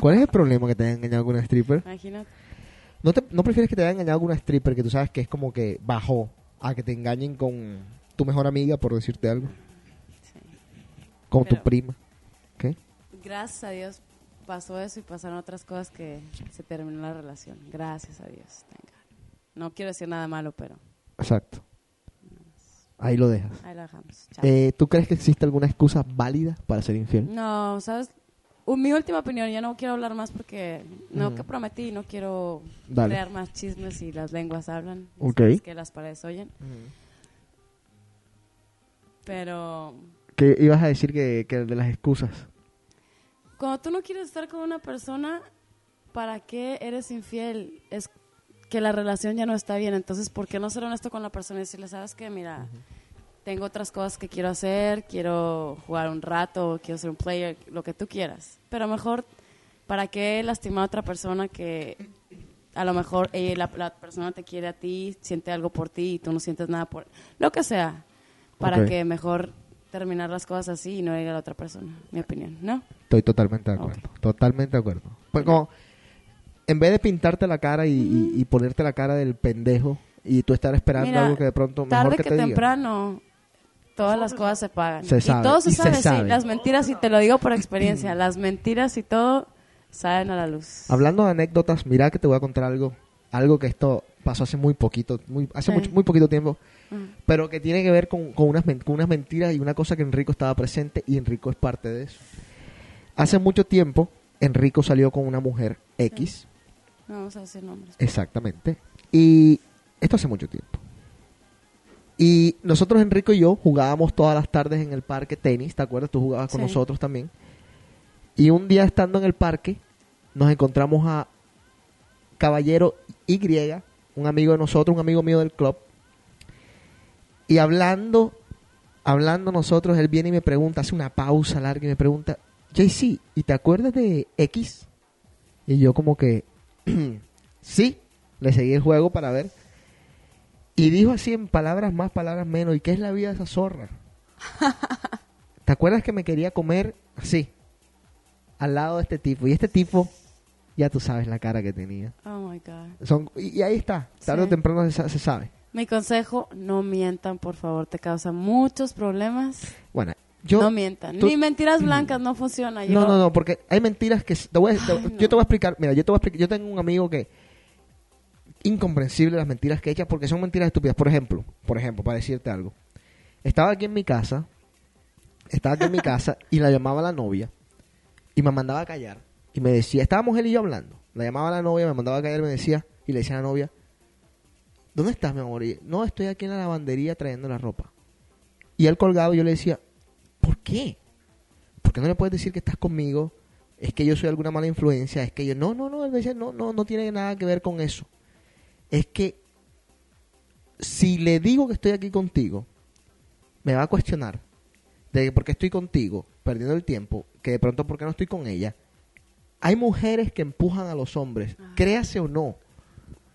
¿Cuál es el problema que te haya engañado con una stripper? Imagínate. ¿No, te, ¿No prefieres que te haya engañado con una stripper que tú sabes que es como que bajó a que te engañen con tu mejor amiga, por decirte algo? Sí. Con tu prima. ¿Qué? Gracias a Dios pasó eso y pasaron otras cosas que se terminó la relación. Gracias a Dios. God. No quiero decir nada malo, pero Exacto. Ahí lo dejas. ahí lo dejamos. Chao. Eh, ¿Tú crees que existe alguna excusa válida para ser infiel? No, ¿sabes? Uh, mi última opinión, ya no quiero hablar más porque no Ujú. que prometí, no quiero Dale. crear más chismes y las lenguas hablan. Ok. sabes que las paredes oyen. Pero ¿Qué ibas a decir que, que de las excusas? cuando tú no quieres estar con una persona, ¿para qué eres infiel? Es que la relación ya no está bien. Entonces, ¿por qué no ser honesto con la persona y decirle, sabes que, mira, tengo otras cosas que quiero hacer, quiero jugar un rato, quiero ser un player, lo que tú quieras. Pero mejor, ¿para qué lastimar a otra persona que a lo mejor ella, la, la persona te quiere a ti, siente algo por ti y tú no sientes nada por... Lo que sea, para que mejor terminar las cosas así y no ir a la otra persona, mi opinión, ¿no? Estoy totalmente de acuerdo. Totalmente de acuerdo. Pues como, en vez de pintarte la cara y, y- y ponerte la cara del pendejo y tú estar esperando Mira, algo que de pronto mejor tarde que, que, te diga. temprano todas las cosas se pagan. Se sabe, y todo se y se sabe, sí. Las mentiras, y te lo digo por experiencia, las mentiras y todo salen a la luz. Hablando de anécdotas, mira que te voy a contar algo. Algo que esto pasó hace muy poquito, muy, hace Sí. mucho- muy poquito tiempo, Mm. pero que tiene que ver con, con unas, men- con unas mentiras y una cosa que Enrico estaba presente y Enrico es parte de eso. Hace mucho tiempo, Enrico salió con una mujer X, No vamos a decir nombres. exactamente, y esto hace mucho tiempo. Y nosotros, Enrico y yo, jugábamos todas las tardes en el parque tenis, ¿te acuerdas? Tú jugabas con Sí. nosotros también. Y un día estando en el parque, nos encontramos a Caballero Y, un amigo de nosotros, un amigo mío del club. Y hablando, hablando nosotros, él viene y me pregunta, hace una pausa larga y me pregunta, JC, ¿y te acuerdas de X? Y yo como que, sí, le seguí el juego para ver. Y dijo así en palabras más, palabras menos, ¿y qué es la vida de esa zorra? ¿Te acuerdas que me quería comer así? Al lado de este tipo. Y este tipo, ya tú sabes la cara que tenía. Oh my God. Son, y, y ahí está, tarde Sí. o temprano se, se sabe. Mi consejo, no mientan, por favor, te causa muchos problemas. Bueno, yo... no mientan. tú- Ni mentiras blancas no funciona. Yo- No, no, no, porque hay mentiras que... te voy a- te- Ay, no. Yo te voy a explicar, mira, yo te voy a explicar, yo tengo un amigo que... Incomprensible las mentiras que echa porque son mentiras estúpidas. Por ejemplo, por ejemplo, para decirte algo. Estaba aquí en mi casa, estaba aquí en mi casa y la llamaba la novia y me mandaba a callar y me decía, estábamos él y yo hablando, la llamaba la novia, me mandaba a callar y me decía, y le decía a la novia, ¿dónde estás, mi amor? Y, no, estoy aquí en la lavandería trayendo la ropa. Y él colgaba y yo le decía, ¿por qué? ¿Por qué no le puedes decir que estás conmigo? Es que yo soy alguna mala influencia, es que yo, no, no, no, él me decía, no, no, no tiene nada que ver con eso. Es que si le digo que estoy aquí contigo, me va a cuestionar de que por qué estoy contigo, perdiendo el tiempo, que de pronto por qué no estoy con ella. Hay mujeres que empujan a los hombres, créase o no.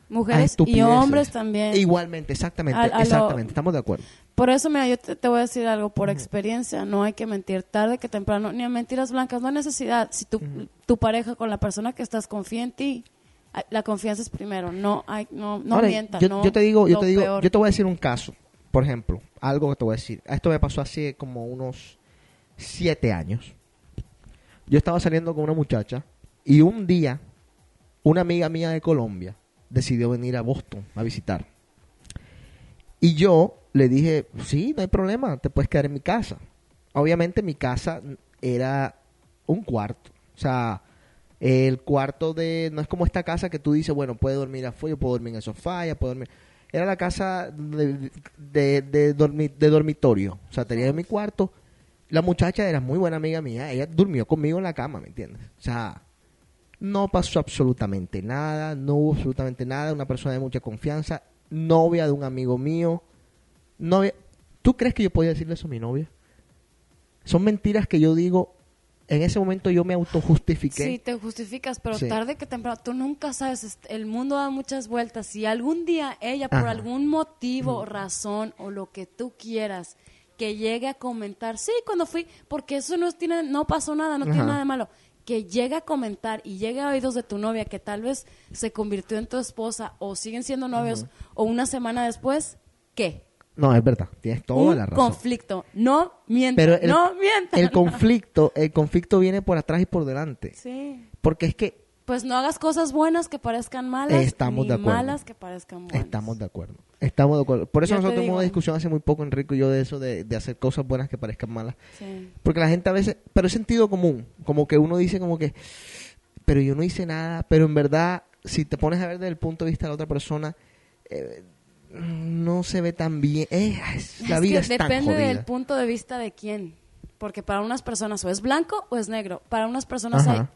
a Mujeres y hombres también. Igualmente, exactamente, A- a lo- exactamente, estamos de acuerdo. Por eso, mira, yo te, te voy a decir algo por experiencia. No hay que mentir tarde que temprano, ni a mentiras blancas. No hay necesidad. Si tu, tu pareja con la persona que estás confía en ti, la confianza es primero. No hay, no, no Ahora, mientan. yo, no yo te digo, yo te digo, peor. yo te voy a decir un caso, por ejemplo, algo que te voy a decir. Esto me pasó hace como unos siete años. Yo estaba saliendo con una muchacha y un día una amiga mía de Colombia decidió venir a Boston a visitar. Y yo le dije, sí, no hay problema, te puedes quedar en mi casa. Obviamente mi casa era un cuarto. O sea, el cuarto de... No es como esta casa que tú dices, bueno, puede dormir afuera, puedo dormir en el sofá, ya puedo dormir... Era la casa de, de, de dormi- de dormitorio. O sea, tenía mi cuarto. La muchacha era muy buena amiga mía. Ella durmió conmigo en la cama, ¿me entiendes? O sea, no pasó absolutamente nada. No hubo absolutamente nada. Una persona de mucha confianza. Novia de un amigo mío. Novia... ¿Tú crees que yo podía decirle eso a mi novia? Son mentiras que yo digo... En ese momento yo me autojustifiqué. Sí, te justificas, pero Sí. tarde que temprano, tú nunca sabes, est- el mundo da muchas vueltas. Si algún día ella, por algún motivo, razón o lo que tú quieras, que llegue a comentar, sí, cuando fui, porque eso no tiene, no pasó nada, no tiene nada de malo, que llegue a comentar y llegue a oídos de tu novia que tal vez se convirtió en tu esposa o siguen siendo novios o una semana después, ¿qué? No, es verdad. Tienes toda Un la razón. conflicto. No mientan, Pero el, no mientan. el conflicto, el conflicto viene por atrás y por delante. Sí. Porque es que Pues no hagas cosas buenas que parezcan malas, Estamos ni de acuerdo. malas que parezcan buenas. estamos de acuerdo. Estamos de acuerdo. Por eso Yo nosotros tuvimos una discusión hace muy poco, Enrico y yo, de eso, de, de hacer cosas buenas que parezcan malas. Sí. Porque la gente a veces, pero es sentido común, como que uno dice como que, pero yo no hice nada, pero en verdad, si te pones a ver desde el punto de vista de la otra persona, eh, no se ve tan bien. Eh, la Es vida es tan depende del punto de vista de quién. Porque para unas personas o es blanco o es negro. Para unas personas hay...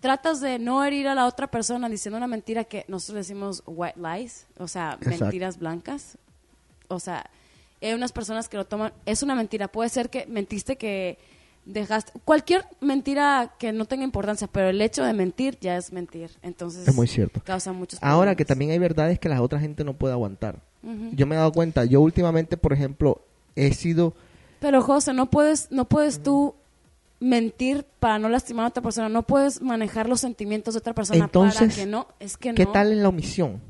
Tratas de no herir a la otra persona diciendo una mentira que nosotros decimos white lies, o sea, Exacto. mentiras blancas. O sea, hay unas personas que lo toman... Es una mentira. Puede ser que mentiste que dejaste... Cualquier mentira que no tenga importancia, pero el hecho de mentir ya es mentir. Entonces... Es muy cierto. Causa muchos Ahora que también hay verdades que la otra gente no puede aguantar. Yo me he dado cuenta, yo últimamente, por ejemplo, he sido... Pero José, no puedes, no puedes tú mentir para no lastimar a otra persona, no puedes manejar los sentimientos de otra persona para Entonces, que no, es que ¿qué no. tal en la omisión?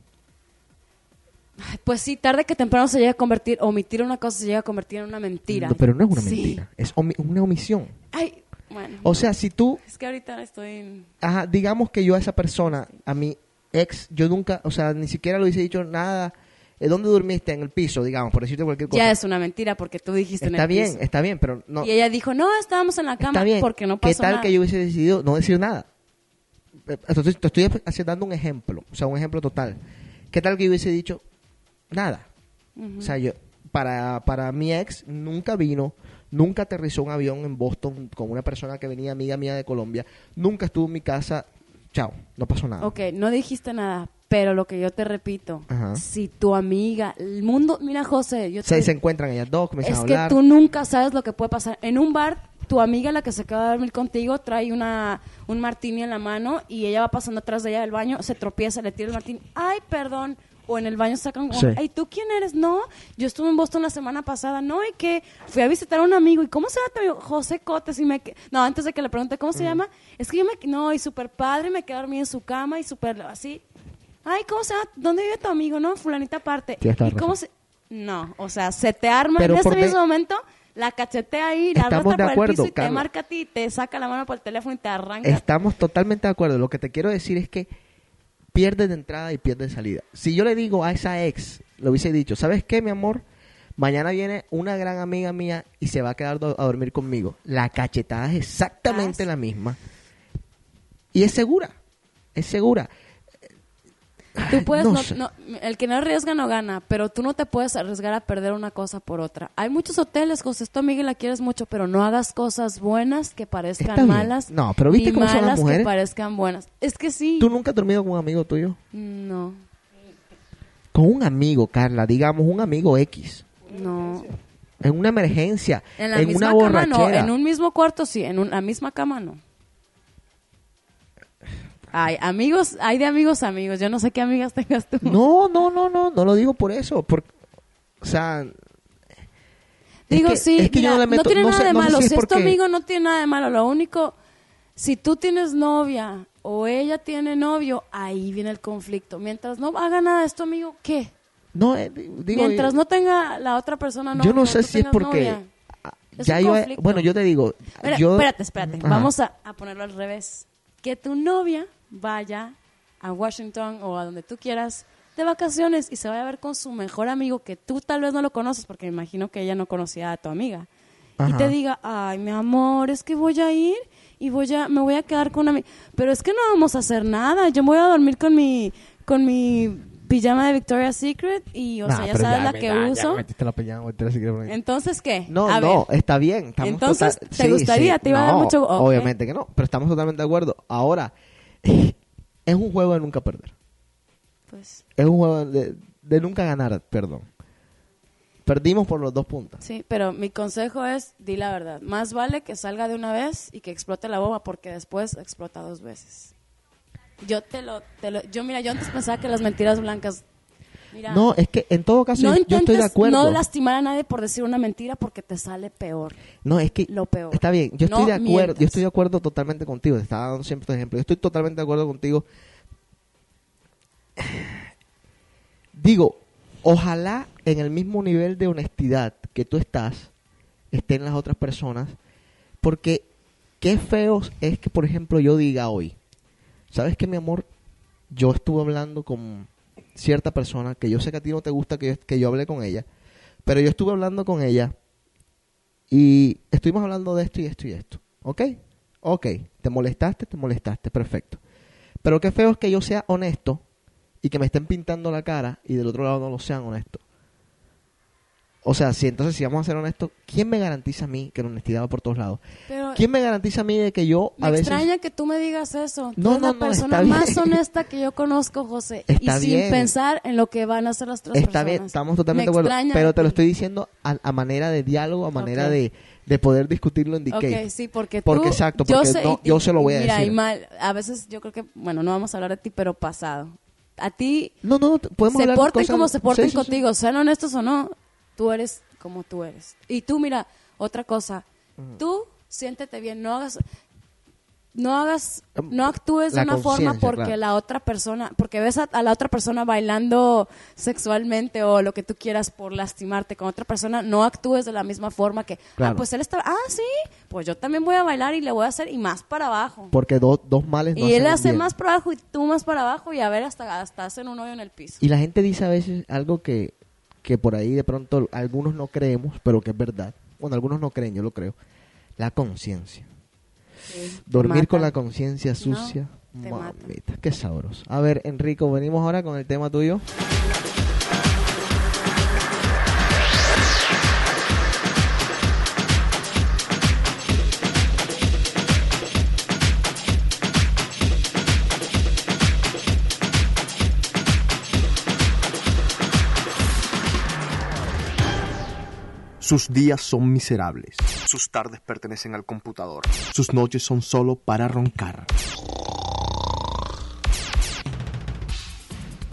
Pues sí, tarde que temprano se llega a convertir, omitir una cosa se llega a convertir en una mentira. No, pero no es una Sí. mentira, es omi- una omisión. Ay, bueno. O sea, si tú, es que ahorita estoy en- ajá, digamos que yo a esa persona, a mi ex, yo nunca, o sea, ni siquiera le hubiese dicho nada. ¿eh, ¿Dónde dormiste? En el piso, digamos, por decirte cualquier cosa. ya es una mentira porque tú dijiste en está el bien, piso. está bien, pero no. Y ella dijo, no, estábamos en la cama Está bien. porque no ¿Qué pasó tal nada. que yo hubiese decidido no decir nada? Eh, Entonces, te estoy haciendo dando un ejemplo, o sea, un ejemplo total. ¿Qué tal que yo hubiese dicho nada? O sea, yo, para, para mi ex nunca vino, nunca aterrizó un avión en Boston con una persona que venía amiga mía de Colombia, nunca estuvo en mi casa, chao, no pasó nada. Ok, no dijiste nada, pero lo que yo te repito, Ajá. si tu amiga, el mundo, mira José, yo Se, te, se encuentran ellas dos, comienzan es a que hablar. tú nunca sabes lo que puede pasar. En un bar, tu amiga, la que se acaba de dormir contigo, trae una un martini en la mano y ella va pasando atrás de ella del baño, se tropieza, le tira el martini, ay, perdón. O en el baño sacan, Sí. ay, ¿tú quién eres? No, yo estuve en Boston la semana pasada, no, y que fui a visitar a un amigo, ¿y cómo se llama tu amigo? José Cotes, y me, no, antes de que le pregunte cómo se llama, es que yo me, no, y súper padre, me quedé dormida en su cama y súper así, ay, ¿cómo se llama? ¿Dónde vive tu amigo? No, fulanita aparte. ¿Y cómo se, no, o sea, se te arma Pero en de- mismo momento, la cachetea ahí, la Estamos de por el piso y te marca a ti, te saca la mano por el teléfono y te arranca. Estamos totalmente de acuerdo. Lo que te quiero decir es que pierdes de entrada y pierdes de salida. Si yo le digo a esa ex, le hubiese dicho, ¿sabes qué, mi amor? Mañana viene una gran amiga mía y se va a quedar do- a dormir conmigo. La cachetada es exactamente Ah, la misma. Y es segura. Es segura. Tú puedes, no no- sé. no- el que no arriesga no gana, pero tú no te puedes arriesgar a perder una cosa por otra. Hay muchos hoteles, José, amiga y la quieres mucho, pero no hagas cosas buenas que parezcan malas. No, pero ¿viste cómo son las malas que mujeres? parezcan buenas. Es que sí. ¿Tú nunca has dormido con un amigo tuyo? No, Con un amigo, Carla, digamos un amigo X. no. En una emergencia, En la en misma una cama no, borrachera. en un mismo cuarto sí, en un- la misma cama no. Hay amigos, hay de amigos amigos. Yo no sé qué amigas tengas tú. No, no, no, no, no lo digo por eso. Por, o sea, Digo, que- sí, yo no tiene no nada sé- de no sé malo. si Si es es tu amigo, no tiene nada de malo. Lo único, si tú tienes novia o ella tiene novio, ahí viene el conflicto. Mientras no haga nada, es tu amigo, ¿qué? no, eh, digo, Mientras no tenga la otra persona novio, yo no sé si es porque novia. Es ya bueno, yo te digo, yo, espérate, espérate. Ajá. Vamos a, a ponerlo al revés. Que tu novia vaya a Washington o a donde tú quieras de vacaciones y se vaya a ver con su mejor amigo que tú tal vez no lo conoces porque me imagino que ella no conocía a tu amiga. Y te diga, ay, mi amor, es que voy a ir y voy a, me voy a quedar con una amiga. Pero es que no vamos a hacer nada. Yo voy a dormir con mi, con mi pijama de Victoria's Secret y, o Nah, sea, ya sabes ya la me- que ya uso. me metiste la pijama. Entonces, ¿qué? No, A no, ver, está bien. Entonces, total- ¿te sí, gustaría? sí. ¿Te iba a dar mucho-. Obviamente que no, pero estamos totalmente de acuerdo. Ahora, es un juego de nunca perder. Pues Es un juego de, de nunca ganar, perdón. Perdimos por los dos puntos. Sí, pero mi consejo es, di la verdad. Más vale que salga de una vez y que explote la bomba porque después explota dos veces. Yo te lo, te lo- yo mira, yo antes pensaba que las mentiras blancas, mira, No, es que en todo caso no yo, estoy de acuerdo. no lastimar a nadie por decir una mentira porque te sale peor. No, es que Lo peor. está bien, yo estoy No de acuerdo, mientas. yo estoy de acuerdo totalmente contigo, te estaba dando siempre tu ejemplo. Yo estoy totalmente de acuerdo contigo. Digo, ojalá en el mismo nivel de honestidad que tú estás estén las otras personas, porque qué feo es que, por ejemplo, yo diga hoy, ¿sabes qué, mi amor? Yo estuve hablando con cierta persona que yo sé que a ti no te gusta que yo, que yo hable con ella, pero yo estuve hablando con ella y estuvimos hablando de esto y esto y esto. ¿Ok? Ok. ¿Te molestaste? Te molestaste. Perfecto. Pero qué feo es que yo sea honesto y que me estén pintando la cara y del otro lado no lo sean honestos. O sea, si entonces si vamos a ser honestos, ¿quién me garantiza a mí que la honestidad va por todos lados? Pero ¿Quién me garantiza a mí de que yo me a veces extraña que tú me digas eso. No, eres no, la no, persona está más bien. honesta que yo conozco, José. Está y sin bien. pensar en lo que van a hacer las otras Está personas. bien, estamos totalmente Me de acuerdo. Pero te lo estoy diciendo a, a manera de diálogo, a manera de, de poder discutirlo en Decay. Ok, sí, porque Porque tú, exacto, yo porque sé- no- y- yo se lo voy a mira, decir. y mal, a veces yo creo que, bueno, no vamos a hablar de ti, pero pasado. A ti No, no, podemos se hablar de porten cosas- como se porten sí, sí, sí. contigo, sean honestos o no, tú eres como tú eres. Y tú, mira, otra cosa, tú siéntete bien, no hagas no hagas no actúes de Em, una forma porque claro. la otra persona porque ves a, a la otra persona bailando sexualmente o lo que tú quieras por lastimarte con otra persona no actúes de la misma forma que Claro. ah pues él está ah sí pues yo también voy a bailar y le voy a hacer y más para abajo Porque dos dos males no y él hace bien. más para abajo y tú más para abajo y a ver hasta hasta hacen un hoyo en el piso Y la gente dice a veces algo que, que por ahí de pronto algunos no creemos, pero que es verdad. Bueno, algunos no creen, yo lo creo. La conciencia. Sí, Dormir con la conciencia sucia. mata. Mamita, qué sabroso. A ver, Enrico, venimos ahora con el tema tuyo. Sus días son miserables. Sus tardes pertenecen al computador. Sus noches son solo para roncar.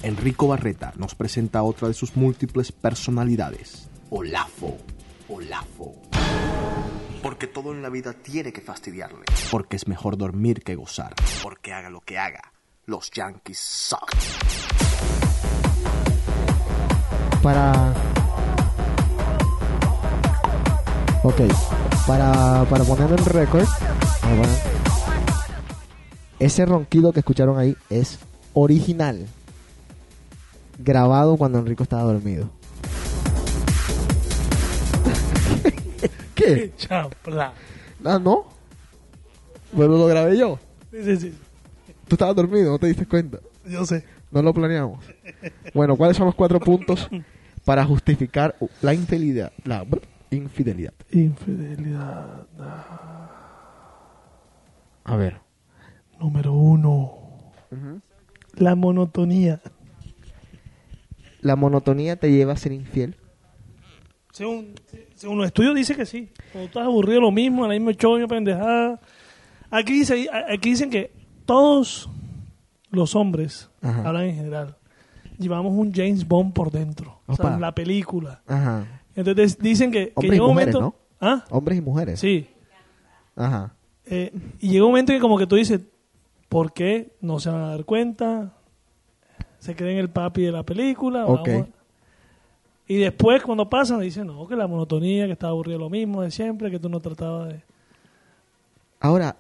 Enrico Barreta nos presenta otra de sus múltiples personalidades. Olafo. Olafo. Porque todo en la vida tiene que fastidiarle. Porque es mejor dormir que gozar. Porque haga lo que haga. Los Yankees suck. Para. Ok, para, para ponerlo en récord, ah, ese ronquido que escucharon ahí es original. Grabado cuando Enrico estaba dormido. ¿Qué? Chapla. Ah, no. Bueno, lo grabé yo. Sí, sí, sí. Tú estabas dormido, no te diste cuenta. Yo sé. No lo planeamos. Bueno, ¿cuáles son los cuatro puntos para justificar la infidelidad? La infidelidad. Infidelidad. A ver. Número uno. La monotonía. ¿La monotonía te lleva a ser infiel? Según, según los estudios dice que sí. Cuando estás aburrido lo mismo, la misma misma pendejada. Aquí, dice, aquí dicen que todos los hombres, Ajá. hablan en general, llevamos un James Bond por dentro. O sea, Opa. la película. Ajá. Entonces dicen que, que llega un mujeres, momento... ¿Ah? Hombres y mujeres. Sí. Ajá. Eh, y llega un momento que como que tú dices, ¿por qué no se van a dar cuenta? Se creen el papi de la película. Ok. vamos a- Y después cuando pasan dicen, no, que la monotonía, que estaba aburrido lo mismo de siempre, que tú no tratabas de... Ahora,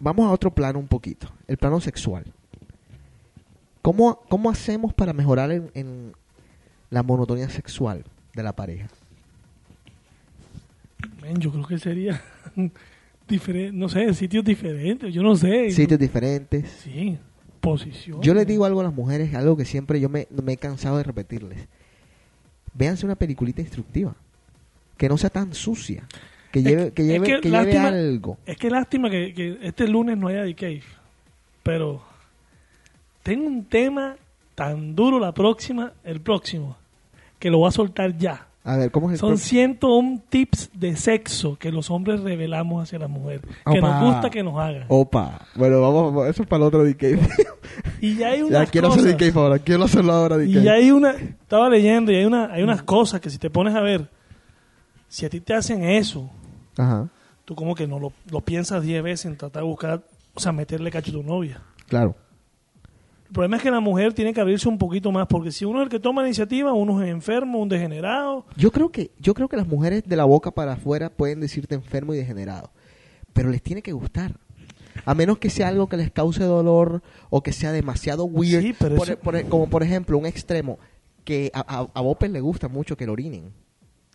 vamos a otro plano un poquito. El plano sexual. ¿Cómo, cómo hacemos para mejorar en, en la monotonía sexual de la pareja? Yo creo que sería diferente, no sé, sitios diferentes, yo no sé. Sitios diferentes. Sí, posición. Yo les digo algo a las mujeres, algo que siempre yo me, me he cansado de repetirles. Véanse una peliculita instructiva. Que no sea tan sucia. Que Es lleve, que es lleve, que lleve algo. Es que lástima que, que este lunes no haya The Cave. Pero tengo un tema tan duro la próxima, el próximo, que lo voy a soltar ya. A ver, ¿cómo es el Son próximo? 101 tips de sexo que los hombres revelamos hacia la mujer. Que Opa. nos gusta que nos hagan. Opa. Bueno, vamos, eso es para el otro DK. Y ya hay ya unas quiero cosas. hacer DK ahora, quiero hacerlo ahora DK. Y ya hay una, estaba leyendo y hay una, hay unas cosas que si te pones a ver, si a ti te hacen eso, Ajá, tú como que no lo, lo piensas 10 veces en tratar de buscar, o sea, meterle cacho a tu novia. claro. El problema es que la mujer tiene que abrirse un poquito más, porque si uno es el que toma la iniciativa, uno es enfermo, un degenerado. Yo creo que yo creo que las mujeres de la boca para afuera pueden decirte enfermo y degenerado, pero les tiene que gustar. A menos que sea algo que les cause dolor o que sea demasiado weird, Sí, pero Por- eso- por- como por ejemplo un extremo que a, a, a Bopper le gusta mucho que lo orinen.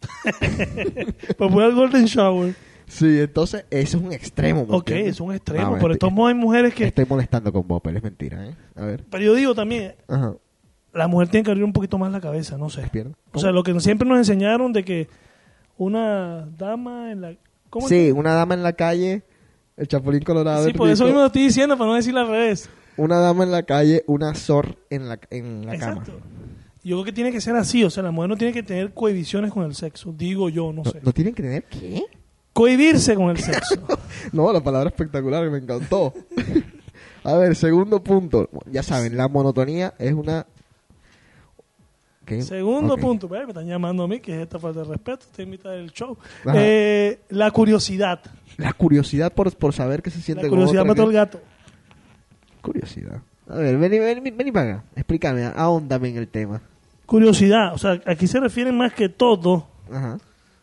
Pues voy al Golden Shower. Sí, entonces eso es un extremo. ¿me Ok, entiendes? es un Ah, extremo. bueno, Por de estoy- hay mujeres que... Estoy molestando con Bopper, es mentira, ¿eh? A ver. Pero yo digo también, Ajá. la mujer tiene que abrir un poquito más la cabeza, no sé. ¿Despierta? O sea, lo que siempre nos enseñaron de que una dama en la... ¿Cómo es Sí, una dama en la calle, el chapulín colorado. Sí, el por eso rico. mismo lo estoy diciendo, para no decirlo al revés. Una dama en la calle, una zor en la, en la Exacto. cama. Yo creo que tiene que ser así, o sea, la mujer no tiene que tener cohibiciones con el sexo, digo yo, no No, sé. ¿no tienen que tener qué? Cohibirse con el sexo. No, la palabra espectacular, me encantó. A ver, segundo punto. Ya saben, la monotonía es una... ¿Qué? Segundo punto, ve, me están llamando a mí, que es esta falta de respeto, es mitad del show. Eh, la curiosidad. La curiosidad por, por saber qué se siente La curiosidad mató al gato. Curiosidad. A ver, vení, vení, vení para acá. Explícame, ahóndame en el tema. Curiosidad, o sea, aquí se refieren más que todo. Ajá.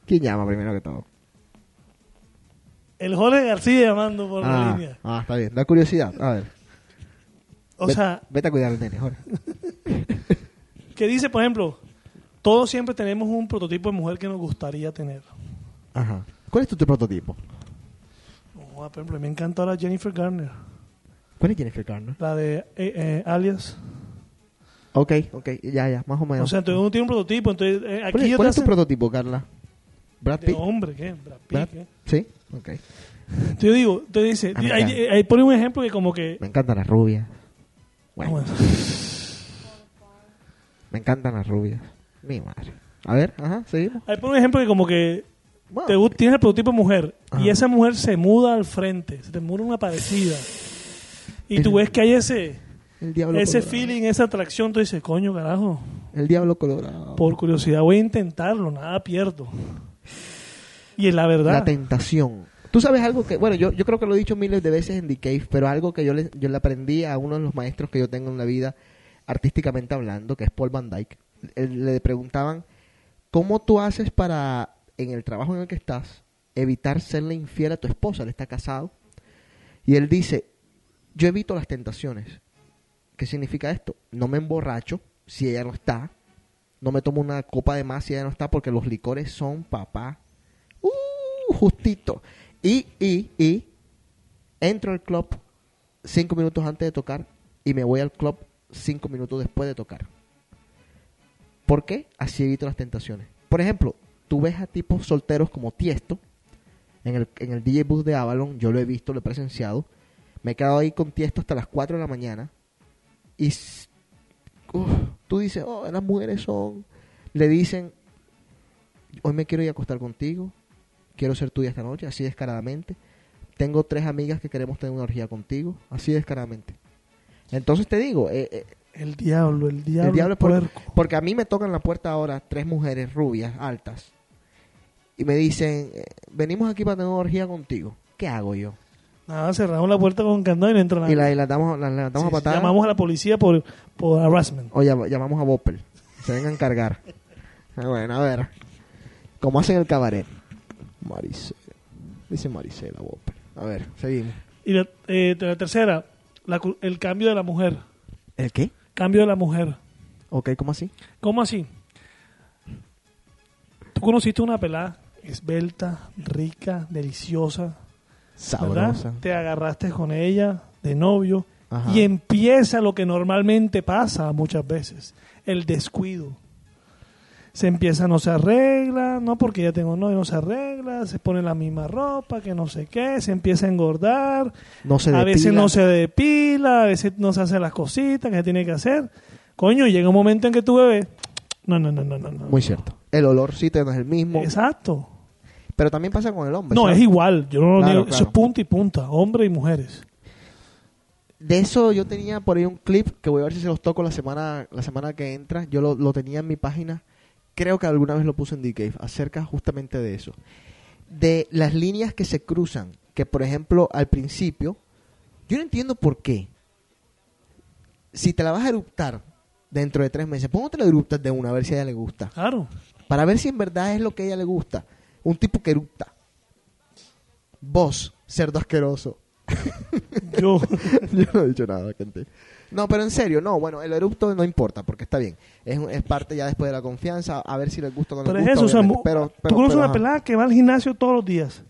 ¿Quién llama primero que todo? El Jorge García llamando por la Ah, línea. ah, está bien. La curiosidad. A ver. O Ve- sea, Vete a cuidar al nene, Jorge. que dice, por ejemplo, todos siempre tenemos un prototipo de mujer que nos gustaría tener. Ajá. ¿Cuál es tu, tu prototipo? Oh, por ejemplo, me encanta ahora Jennifer Garner, ¿Cuál es Jennifer Garner? la de eh, eh, Alias. Ok, ok. Ya, ya. Más o menos. O sea, entonces uno tiene un prototipo, entonces eh, ¿Cuál aquí es, yo cuál te es tu hacen- prototipo, Carla? ¿Brad de Pitt? hombre, ¿qué? Brad Pitt, ¿Brad? ¿qué? ¿Sí? Ok. Yo digo, te dice, Ah, me ahí, encanta. ahí pone un ejemplo que como que... Me encantan las rubias. Bueno, Bueno, me encantan las rubias. Mi madre. A ver, ajá, seguimos. ahí pone un ejemplo que como que te gu- tienes el prototipo de mujer y Ajá. esa mujer se muda al frente, se te muda una parecida. Y tú El- ves que hay ese el diablo ese colorado. feeling, esa atracción, tú dices, coño, carajo, El diablo colorado. por curiosidad voy a intentarlo, nada pierdo. Y es la verdad. La tentación. Tú sabes algo que, bueno, yo, yo creo que lo he dicho miles de veces en The Cave, pero algo que yo le, yo le aprendí a uno de los maestros que yo tengo en la vida, artísticamente hablando, que es Paul Van Dyke. Le preguntaban, ¿cómo tú haces para, en el trabajo en el que estás, evitar serle infiel a tu esposa? Él está casado. Y él dice, yo evito las tentaciones. ¿Qué significa esto? No me emborracho si ella no está. No me tomo una copa de más si ella no está, porque los licores son papá. Uh, justito. Y, y, y, entro al club cinco minutos antes de tocar y me voy al club cinco minutos después de tocar. ¿Por qué? Así evito las tentaciones. Por ejemplo, tú ves a tipos solteros como Tiesto en el, en el DJ booth de Avalon, yo lo he visto, lo he presenciado. Me he quedado ahí con Tiesto hasta las 4 de la mañana y uf, tú dices, oh, las mujeres son... Le dicen, hoy me quiero ir a acostar contigo, quiero ser tuya esta noche, así descaradamente. Tengo tres amigas que queremos tener una orgía contigo, así descaradamente. Entonces te digo, eh, eh, El diablo, el diablo, el diablo es por- porque a mí me tocan la puerta ahora tres mujeres rubias, altas, y me dicen, eh, venimos aquí para tener una orgía contigo. ¿Qué hago yo? Nada, cerramos la puerta con candado y no entra nadie. Y la, y la damos, la, la damos Sí, a patadas. Llamamos a la policía por, por harassment. O llam- llamamos a Boppel. Se vengan a encargar. Bueno, a ver. ¿Cómo hacen el cabaret? Maricela. Dice Maricela Boppel. A ver, seguimos. Y la, eh, la tercera, la cu- el cambio de la mujer. ¿El qué? Cambio de la mujer. Ok, ¿cómo así? ¿Cómo así? Tú conociste una pelada esbelta, rica, deliciosa. Sabrosa. Te agarraste con ella de novio Ajá. y empieza lo que normalmente pasa muchas veces, el descuido. Se empieza, no se arregla, no porque ya tengo novio, no se arregla, se pone la misma ropa, que no sé qué, se empieza a engordar, No se a veces no se depila, a veces no se hace las cositas que se tiene que hacer. Coño, llega un momento en que tu bebé, no, no, no, no, no. no. Muy cierto. El olorcito no es el mismo. Exacto. Pero también pasa con el hombre. No, ¿sabes? es igual, yo no Claro, claro. eso es punta y punta, hombres y mujeres. De eso yo tenía por ahí un clip que voy a ver si se los toco la semana la semana que entra. Yo lo, lo tenía en mi página. Creo que alguna vez lo puse en The Cave. Acerca justamente de eso. De las líneas que se cruzan. Que por ejemplo al principio. Yo no entiendo por qué. Si te la vas a eruptar dentro de tres meses. ¿Por qué no te la eruptas de una a ver si a ella le gusta? Claro. Para ver si en verdad es lo que a ella le gusta. Un tipo que erupta. Vos, cerdo asqueroso. Yo, Yo no he dicho nada, gente. No, pero en serio, no, bueno, el erupto no importa, porque está bien. Es, es parte ya después de la confianza, a ver si les gusta o no les pero es gusta. eso, o sea, obviamente. mu- pero, tú pero- conoces pero, una pelada que va al gimnasio todos los días.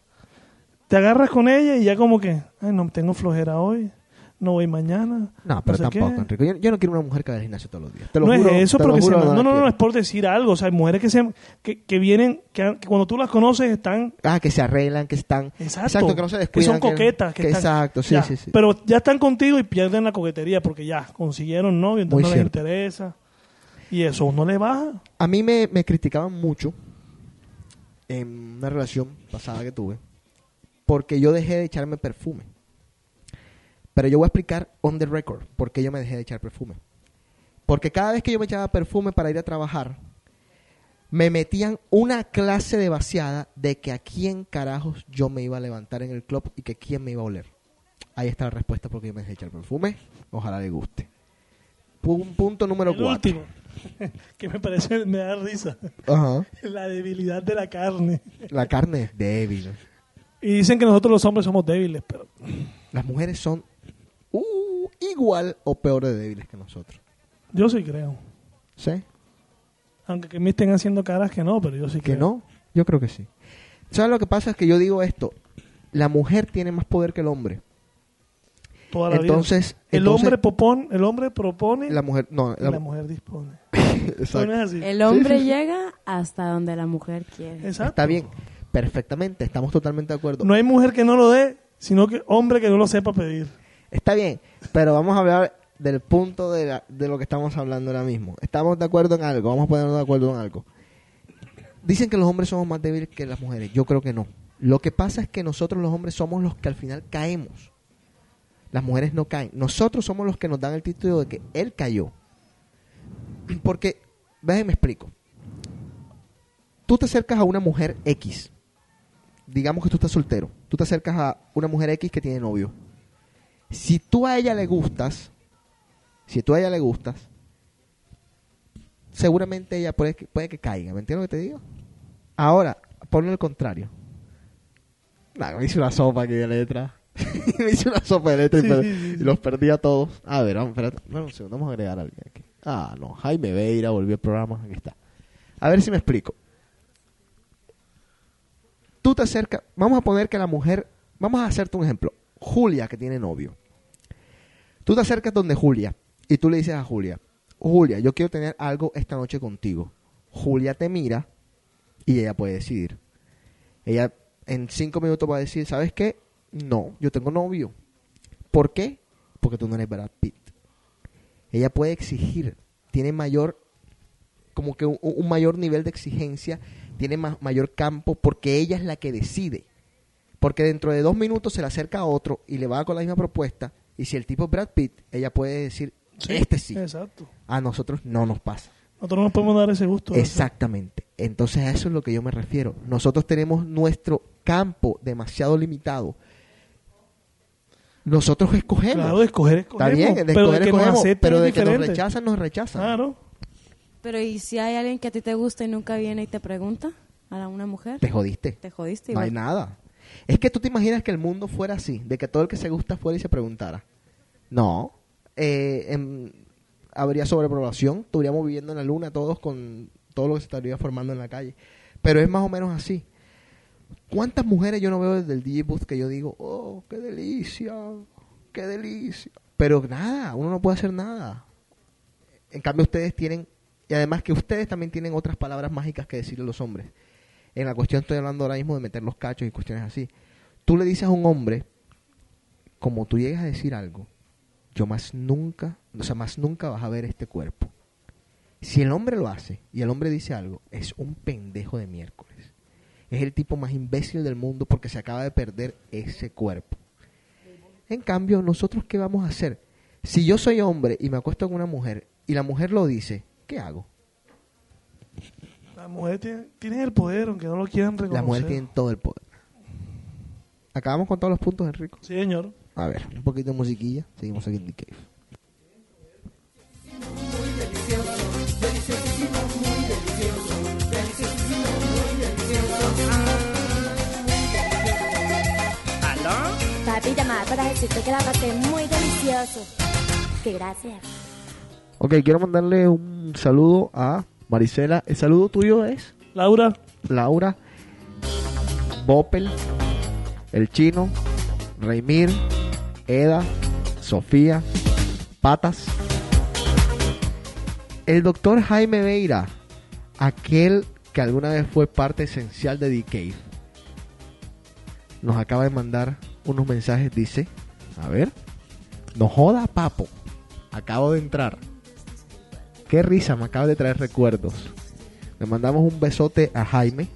te agarras con ella y ya como que, ay, no tengo flojera hoy, no voy mañana. No, pero sé tampoco, qué. Enrique. Yo, yo no quiero una mujer que vaya al gimnasio todos los días. Te lo no juro, es eso, te porque juro, no, no, no, es por decir algo. O sea, hay mujeres que, se, que, que vienen, que, que cuando tú las conoces están Ah, que se arreglan, que están... Exacto. que no se que descuidan. son coquetas. Que están- exacto, sí, ya. sí, sí. Pero ya están contigo y pierden la coquetería porque ya consiguieron novio, entonces Muy no les interesa. Y eso uno le baja. A mí me, me criticaban mucho en una relación pasada que tuve porque yo dejé de echarme perfume. Pero yo voy a explicar on the record por qué yo me dejé de echar perfume. Porque cada vez que yo me echaba perfume para ir a trabajar, me metían una clase de vaciada de que a quién carajos yo me iba a levantar en el club y que quién me iba a oler. Ahí está la respuesta porque yo me dejé de echar perfume. Ojalá le guste. Pun- punto número el cuatro. último, que me parece, me da risa. La debilidad de la carne. La carne es débil. Y dicen que nosotros los hombres somos débiles, pero Las mujeres son uh, igual o peor de débiles que nosotros. yo sí creo. ¿Sí? Aunque que me estén haciendo caras que no, pero yo sí ¿Que creo. no? Yo creo que sí. ¿Sabes lo que pasa? Es que yo digo esto. La mujer tiene más poder que el hombre. Toda la Entonces, vida. El entonces- hombre propone, el hombre propone La mujer, no, y la- la, mujer dispone. exacto. ¿No es así? El hombre Sí, sí, sí. llega hasta donde la mujer quiere. Exacto. Está bien, perfectamente, estamos totalmente de acuerdo. No hay mujer que no lo dé, sino que hombre que no lo sepa pedir. Está bien, pero vamos a hablar del punto de, la- de lo que estamos hablando ahora mismo. Estamos de acuerdo en algo, vamos a ponernos de acuerdo en algo. Dicen que los hombres somos más débiles que las mujeres. Yo creo que no. Lo que pasa es que nosotros los hombres somos los que al final caemos. Las mujeres no caen. Nosotros somos los que nos dan el título de que él cayó. Porque, déjeme explico. Tú te acercas a una mujer X. Digamos que tú estás soltero. Tú te acercas a una mujer X que tiene novio. Si tú a ella le gustas, si tú a ella le gustas, seguramente ella puede que, puede que caiga. ¿Me entiendes lo que te digo? Ahora, ponle el contrario. Nah, me hice una sopa aquí de letra. me hice una sopa de letra y, Sí, per- sí, sí, y sí. los perdí a todos. A ver, vamos, espérate. Bueno, un segundo, vamos a agregar a alguien aquí. Ah, no, Jaime Veira volvió al programa. Aquí está. A ver si me explico. Tú te acercas, vamos a poner que la mujer, vamos a hacerte un ejemplo. Julia, que tiene novio. Tú te acercas donde Julia y tú le dices a Julia, Julia, yo quiero tener algo esta noche contigo. Julia te mira y ella puede decidir. Ella en cinco minutos va a decir, ¿sabes qué? No, yo tengo novio. ¿Por qué? Porque tú no eres Brad Pitt. Ella puede exigir, tiene mayor, como que un, mayor nivel de exigencia, tiene ma- mayor campo, porque ella es la que decide. Porque dentro de dos minutos se le acerca a otro y le va con la misma propuesta. Y si el tipo es Brad Pitt, ella puede decir, este sí. Exacto. A nosotros no nos pasa. Nosotros no nos podemos dar ese gusto. Exactamente. Entonces a eso es lo que yo me refiero. Nosotros tenemos nuestro campo demasiado limitado. Nosotros escogemos. Claro, de escoger, Está escogemos. bien, de pero escoger, de que nos escogemos, acepten pero de que nos rechazan, nos rechazan. Claro. Pero ¿y si hay alguien que a ti te gusta y nunca viene y te pregunta? ¿A una mujer? Te jodiste. Te jodiste. No hay igual. nada. Es que tú te imaginas que el mundo fuera así, de que todo el que se gusta fuera y se preguntara. No. Eh, em, habría sobrepoblación, estaríamos viviendo en la luna todos con todo lo que se estaría formando en la calle. Pero es más o menos así. ¿Cuántas mujeres yo no veo desde el DJ booth que yo digo, oh, qué delicia, qué delicia? Pero nada, uno no puede hacer nada. En cambio ustedes tienen, y además que ustedes también tienen otras palabras mágicas que decirle a los hombres. En la cuestión estoy hablando ahora mismo de meter los cachos y cuestiones así. Tú le dices a un hombre, como tú llegas a decir algo, yo más nunca, o sea, más nunca vas a ver este cuerpo. Si el hombre lo hace y el hombre dice algo, es un pendejo de miércoles. Es el tipo más imbécil del mundo porque se acaba de perder ese cuerpo. En cambio, nosotros qué vamos a hacer? Si yo soy hombre y me acuesto con una mujer y la mujer lo dice, ¿qué hago? Las mujeres tienen, tienen el poder, aunque no lo quieran reconocer. Las mujeres tienen todo el poder. Acabamos con todos los puntos, Enrico. Sí, señor. A ver, un poquito de musiquilla. Seguimos aquí en The Cave. Papi, llamada para decirte que la pasé muy delicioso. Que gracias. Ok, quiero mandarle un saludo a Marisela. El saludo tuyo es Laura, Laura Boppel el chino, Reymir, Eda, Sofía, Patas, el doctor Jaime Veira, aquel que alguna vez fue parte esencial de Cave, nos acaba de mandar unos mensajes, dice, a ver, no joda papo, acabo de entrar. Qué risa, me acaba de traer recuerdos. Le mandamos un besote a Jaime.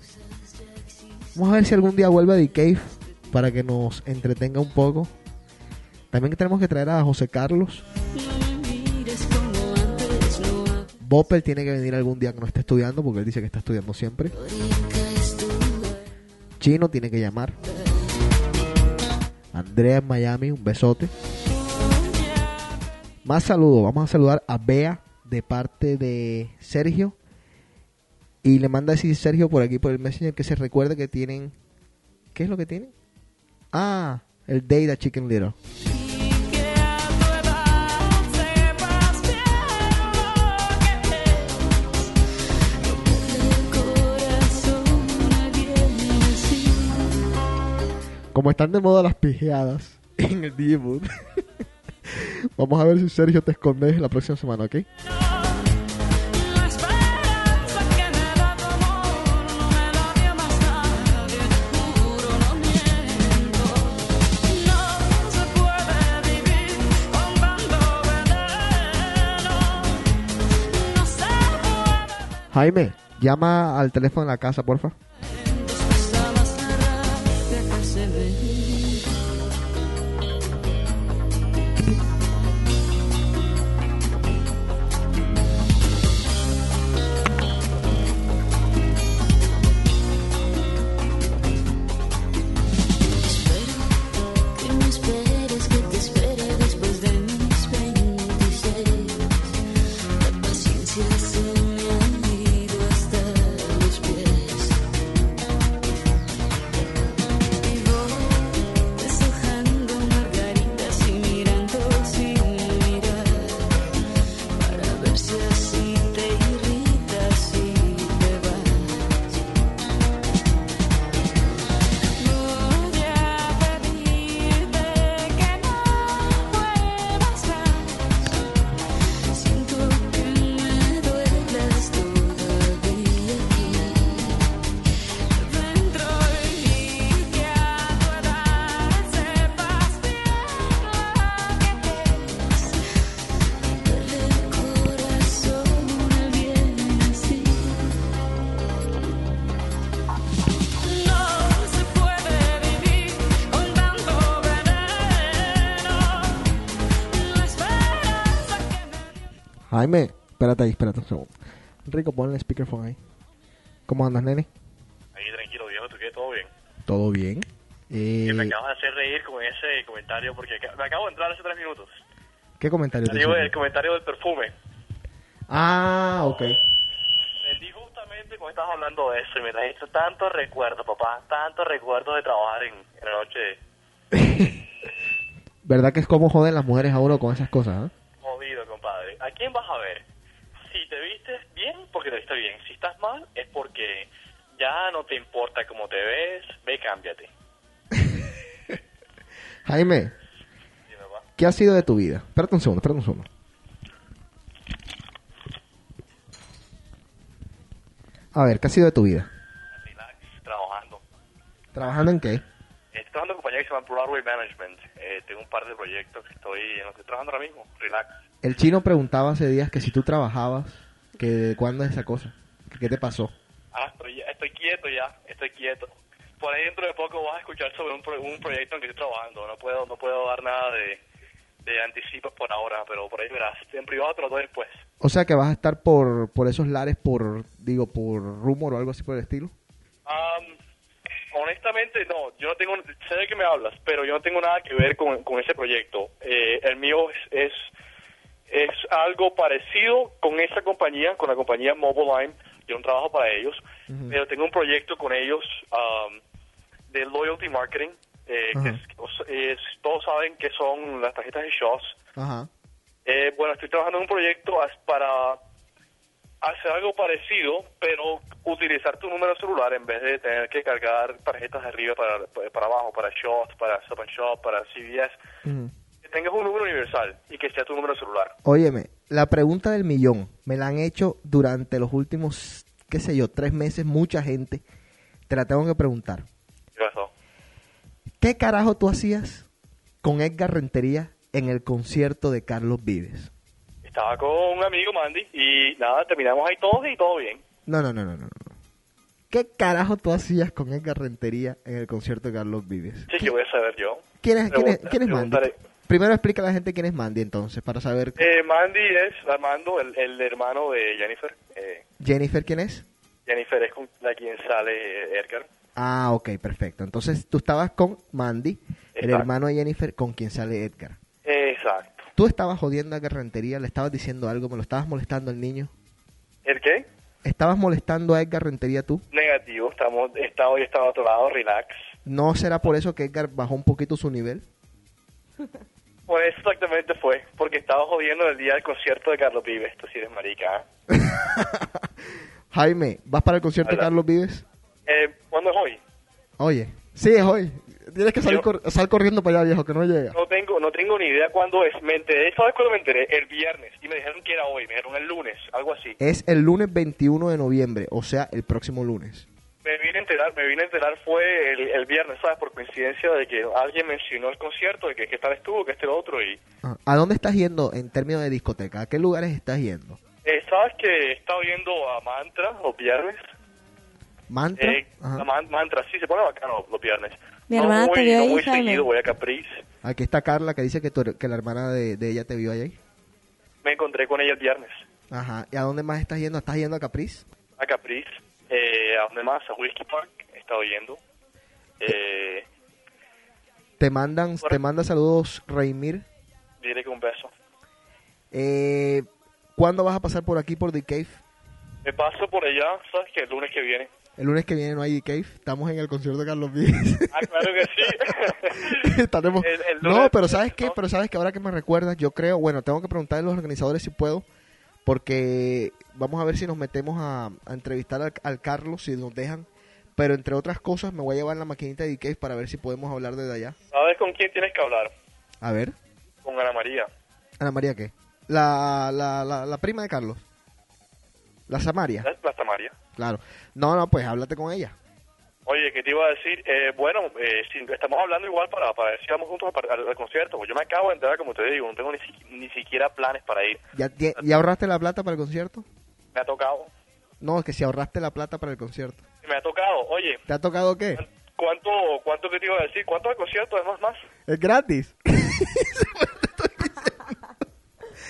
Vamos a ver si algún día vuelve a The Cave para que nos entretenga un poco. También tenemos que traer a José Carlos. Bopper tiene que venir algún día que no esté estudiando porque él dice que está estudiando siempre. Chino tiene que llamar. Andrea en Miami, un besote. Más saludos. Vamos a saludar a Bea de parte de Sergio. Y le manda a decir Sergio por aquí, por el Messenger, que se recuerde que tienen... ¿Qué es lo que tienen? Ah, el Data Chicken Little. Como están de moda las pijeadas en el Booth, vamos a ver si Sergio te escondes la próxima semana, ¿ok? Jaime, llama al teléfono de la casa, porfa. Jaime, espérate ahí, espérate un segundo. Rico, ponle el speakerphone ahí. ¿Cómo andas, nene? Ahí tranquilo, viejo, ¿tú qué? ¿Todo bien? ¿Todo bien? Eh, Que me acabas de hacer reír con ese comentario porque me acabo de entrar hace tres minutos. ¿Qué comentario te digo hicieron? el comentario del perfume. Ah, ok. Me di justamente cuando estabas hablando de eso y me trajiste tantos recuerdos, papá, tantos recuerdos de trabajar en, en la noche ¿Verdad que es como joden las mujeres a uno con esas cosas? eh? Jodido, compadre. ¿A quién vas a ver? Si te vistes bien, porque te vistes bien. Si estás mal, es porque ya no te importa cómo te ves, ve, cámbiate. Jaime. ¿qué ha sido de tu vida? Espérate un segundo, espérate un segundo. A ver, ¿qué ha sido de tu vida? Relax, trabajando. ¿Trabajando en qué? Estoy trabajando en compañía que se llama Broadway Management. Eh, tengo un par de proyectos que estoy en los que estoy trabajando ahora mismo. Relax. El chino preguntaba hace días que si tú trabajabas, que de cuándo es esa cosa, que qué te pasó. Ah, estoy, estoy quieto ya, estoy quieto. Por ahí dentro de poco vas a escuchar sobre un, pro- un proyecto en que estoy trabajando. No puedo no puedo dar nada de, de anticipos por ahora, pero por ahí verás. En privado te lo doy después. O sea que vas a estar por, por esos lares por, digo, por rumor o algo así por el estilo. Am, honestamente, no. Yo no tengo... Sé de qué me hablas, pero yo no tengo nada que ver con, con ese proyecto. Eh, el mío es, es, es algo parecido con esa compañía, con la compañía Mobile Line. Yo no trabajo para ellos, pero tengo un proyecto con ellos am, de loyalty marketing. eh, que es- es- todos saben que son las tarjetas de shows. Ajá. Eh, bueno, estoy trabajando en un proyecto para... hacer algo parecido, pero utilizar tu número celular en vez de tener que cargar tarjetas de arriba para, para abajo, para Shots, para Stop and Shop, para CVS. Tengas un número universal y que sea tu número celular. Óyeme, la pregunta del millón me la han hecho durante los últimos, qué sé yo, tres meses, mucha gente. Te la tengo que preguntar. ¿Qué pasó? ¿Qué carajo tú hacías con Edgar Rentería en el concierto de Carlos Vives? Estaba con un amigo, Mandy, y nada, terminamos ahí todos y todo bien. No, no, no, no, no. ¿Qué carajo tú hacías con Edgar Rentería en el concierto de Carlos Vives? Sí, que voy a saber yo. ¿Quién es, quién es, quién es Mandy? Primero explica a la gente quién es Mandy entonces, para saber. Eh, Mandy es Armando, el, el hermano de Jennifer. Eh, Jennifer, ¿quién es? Jennifer es con la quien sale Edgar. Ah, ok, perfecto. Entonces tú estabas con Mandy, el hermano de Jennifer, con quien sale Edgar. Exacto. Tú estabas jodiendo a Edgar Rentería, le estabas diciendo algo, me lo estabas molestando al niño. ¿El qué? ¿Estabas molestando a Edgar Rentería tú? Negativo, estamos, está hoy está a otro lado, relax. ¿No será por eso que Edgar bajó un poquito su nivel? Eso exactamente fue, porque estaba jodiendo el día del concierto de Carlos Vives, tú sí eres marica. ¿eh? Jaime, ¿vas para el concierto de. Carlos Vives? Eh, ¿Cuándo es hoy? Oye, sí, es hoy. Tienes que salir Yo- cor- sal corriendo para allá, viejo, que no llega. No tengo, no tengo ni idea cuándo es. Me enteré, ¿sabes cuándo me enteré? El viernes. Y me dijeron que era hoy, me dijeron el lunes, algo así. Es el lunes 21 de noviembre, o sea, el próximo lunes. Me vine a enterar, me vine a enterar fue el, el viernes, ¿sabes? Por coincidencia de que alguien mencionó el concierto, de que qué tal estuvo, que este lo otro. Y Ah, ¿A dónde estás yendo en términos de discoteca? ¿A qué lugares estás yendo? eh, ¿sabes que he estado viendo a Mantra los viernes? ¿Mantra? Eh, Ajá. a Man- Mantra, sí, se pone bacano los viernes. Mi no hermana voy, te vio no ahí, seguido, voy a Caprice. Aquí está Carla que dice que, tu que la hermana de, de ella te vio ahí. Me encontré con ella el viernes. Ajá. ¿Y a dónde más estás yendo? ¿Estás yendo a Capriz? A Caprice. Eh, ¿A dónde más? A Whiskey Park. He estado yendo. Eh, Te mandan, te manda saludos Reimir. diré que un beso. Eh, ¿Cuándo vas a pasar por aquí por The Cave? Me paso por allá, ¿sabes que El lunes que viene. El lunes que viene no hay The Cave. Estamos en el concierto de Carlos Vives. Ah, claro que sí. Estaremos- El- el No, pero ¿sabes qué? ¿no? Pero ¿sabes que Ahora que me recuerdas, yo creo, bueno, tengo que preguntarle a los organizadores si puedo, porque vamos a ver si nos metemos a, a entrevistar al, al Carlos, si nos dejan. Pero entre otras cosas, me voy a llevar la maquinita de Cave para ver si podemos hablar desde allá. ¿Sabes con quién tienes que hablar? A ver, Con Ana María. Ana María, ¿qué? La, la, la, la prima de Carlos. La Samaria, ¿La, la Samaria? claro. No, no, pues háblate con ella. Oye, ¿qué te iba a decir? Eh, bueno, eh, si estamos hablando igual para, para ver si vamos juntos al, al- al concierto. Pues yo me acabo de enterar, como te digo, no tengo ni, si- ni siquiera planes para ir. ¿Ya, ya, ya ahorraste la plata para el concierto? Me ha tocado. No, es que si ahorraste la plata para el concierto. Me ha tocado. Oye, ¿Te ha tocado qué? ¿cuánto, cuánto que te iba a decir? ¿Cuánto el concierto? ¿Es más más? Es gratis.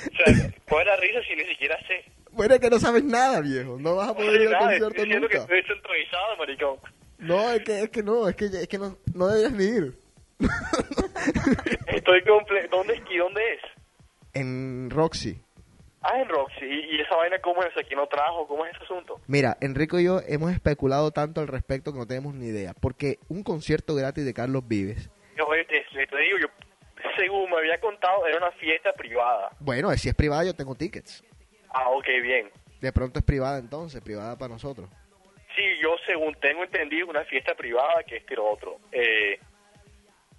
O sea, ¿cuál es la risa si ni siquiera sé? Bueno, es que no sabes nada, viejo. No vas a poder ir al nada, estoy concierto diciendo que nunca. estoy centralizado, maricón. No, es que, es que no, es que, es que no, no deberías ni ir. Estoy comple ¿Dónde, es- ¿Y dónde es? En Roxy. Ah, en Roxy. ¿Y, y esa vaina cómo es? ¿Aquí no trajo? ¿Cómo es ese asunto? Mira, Enrico y yo hemos especulado tanto al respecto que no tenemos ni idea. Porque un concierto gratis de Carlos Vives, Yo, oye, te, te digo, yo, según me había contado, era una fiesta privada. bueno, si es privada yo tengo tickets. Ah, ok, bien. De pronto es privada entonces, privada para nosotros. Sí, yo según tengo entendido, una fiesta privada que y lo otro. Eh,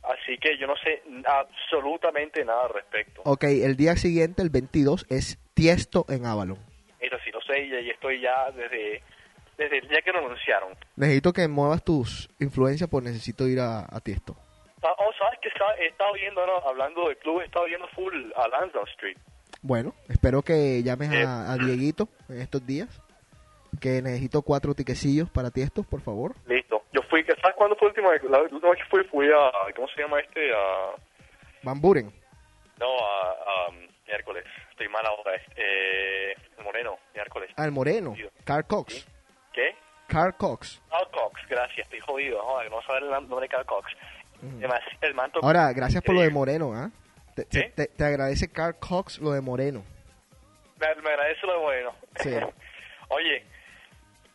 así que yo no sé absolutamente nada al respecto. Ok, el día siguiente, el 22, es Tiesto en Avalon. Eso sí lo sé y ahí estoy ya desde, desde el día que lo anunciaron. Necesito que muevas tus influencias, pues necesito ir a, a Tiesto. Ah, Oh, ¿sabes que He estado viendo, ¿no? hablando de club, he estado viendo full a Lansdowne Street. Bueno, espero que llames Eh. a, a Dieguito en estos días. Que necesito cuatro tiquecillos para Tiesto, por favor. Listo. Yo fui, ¿sabes cuándo fue la última vez? La última vez que fui, fui a, ¿cómo se llama este? A, Van Buren. no, a, a miércoles. Estoy mal ahora. Eh, Moreno, miércoles. Al Moreno. Carl Cox. ¿Qué? Carl Cox. Carl Cox, gracias, estoy jodido. Joder, no saber el nombre de Carl Cox. Además, el manto... Ahora, gracias por lo de Moreno, ¿ah? Te, te- ¿Qué? te- te agradece Carl Cox lo de Moreno. Me, me agradece lo de Moreno. Sí. Oye,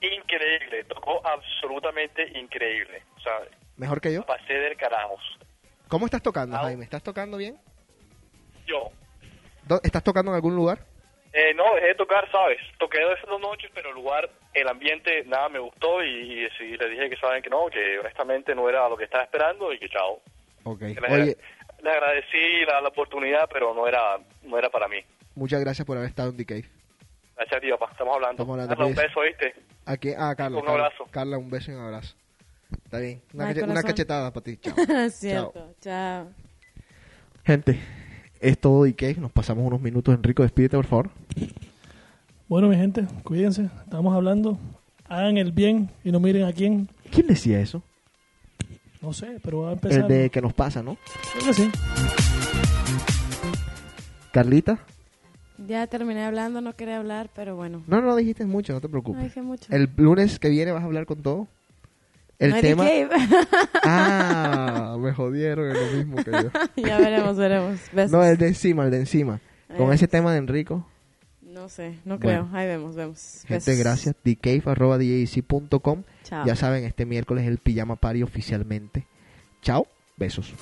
increíble, tocó absolutamente increíble. O sea, ¿Mejor que yo? pasé del carajos. ¿Cómo estás tocando, Ah. Jaime? ¿Estás tocando bien? Yo, ¿Dó- ¿Estás tocando en algún lugar? Eh, no, dejé de tocar, ¿sabes? Toqué esas dos noches, pero el lugar, el ambiente, nada me gustó y, y decidí- le dije que saben que no, que honestamente no era lo que estaba esperando y que chao. Ok. Que les, Oye, les agradecí la, la oportunidad, pero no era no era para mí. muchas gracias por haber estado en Cave. Gracias a ti, papá. Estamos hablando. Estamos hablando, Carla, un beso, ¿viste? Aquí, ah, Carla. Un Carla, abrazo. Carla, un beso y un abrazo. Está bien. Una, Ay, cache- una cachetada para ti. Chao. Cierto. Chao. Gente, es todo The Cave. Nos pasamos unos minutos. Enrico, despídete, por favor. Bueno, mi gente, cuídense. Estamos hablando. Hagan el bien y no miren a quién. ¿Quién decía eso? No sé, pero va a empezar. El de que nos pasa, ¿no? Creo que sí. Carlita. Ya terminé hablando, no quería hablar, pero bueno. No, no dijiste mucho, no te No preocupes. dije mucho. El lunes que viene vas a hablar con todo. El hay tema. Ah, me jodieron, es lo mismo que yo. ya veremos, veremos. Besos. No, el de encima, el de encima. Con Eh. ese tema de Enrico. No sé, no Bueno. creo. Ahí vemos, vemos. Gente, Besos. gracias. thecave.com. Chao. Ya saben, este miércoles es el Pijama Party oficialmente. Chao, besos.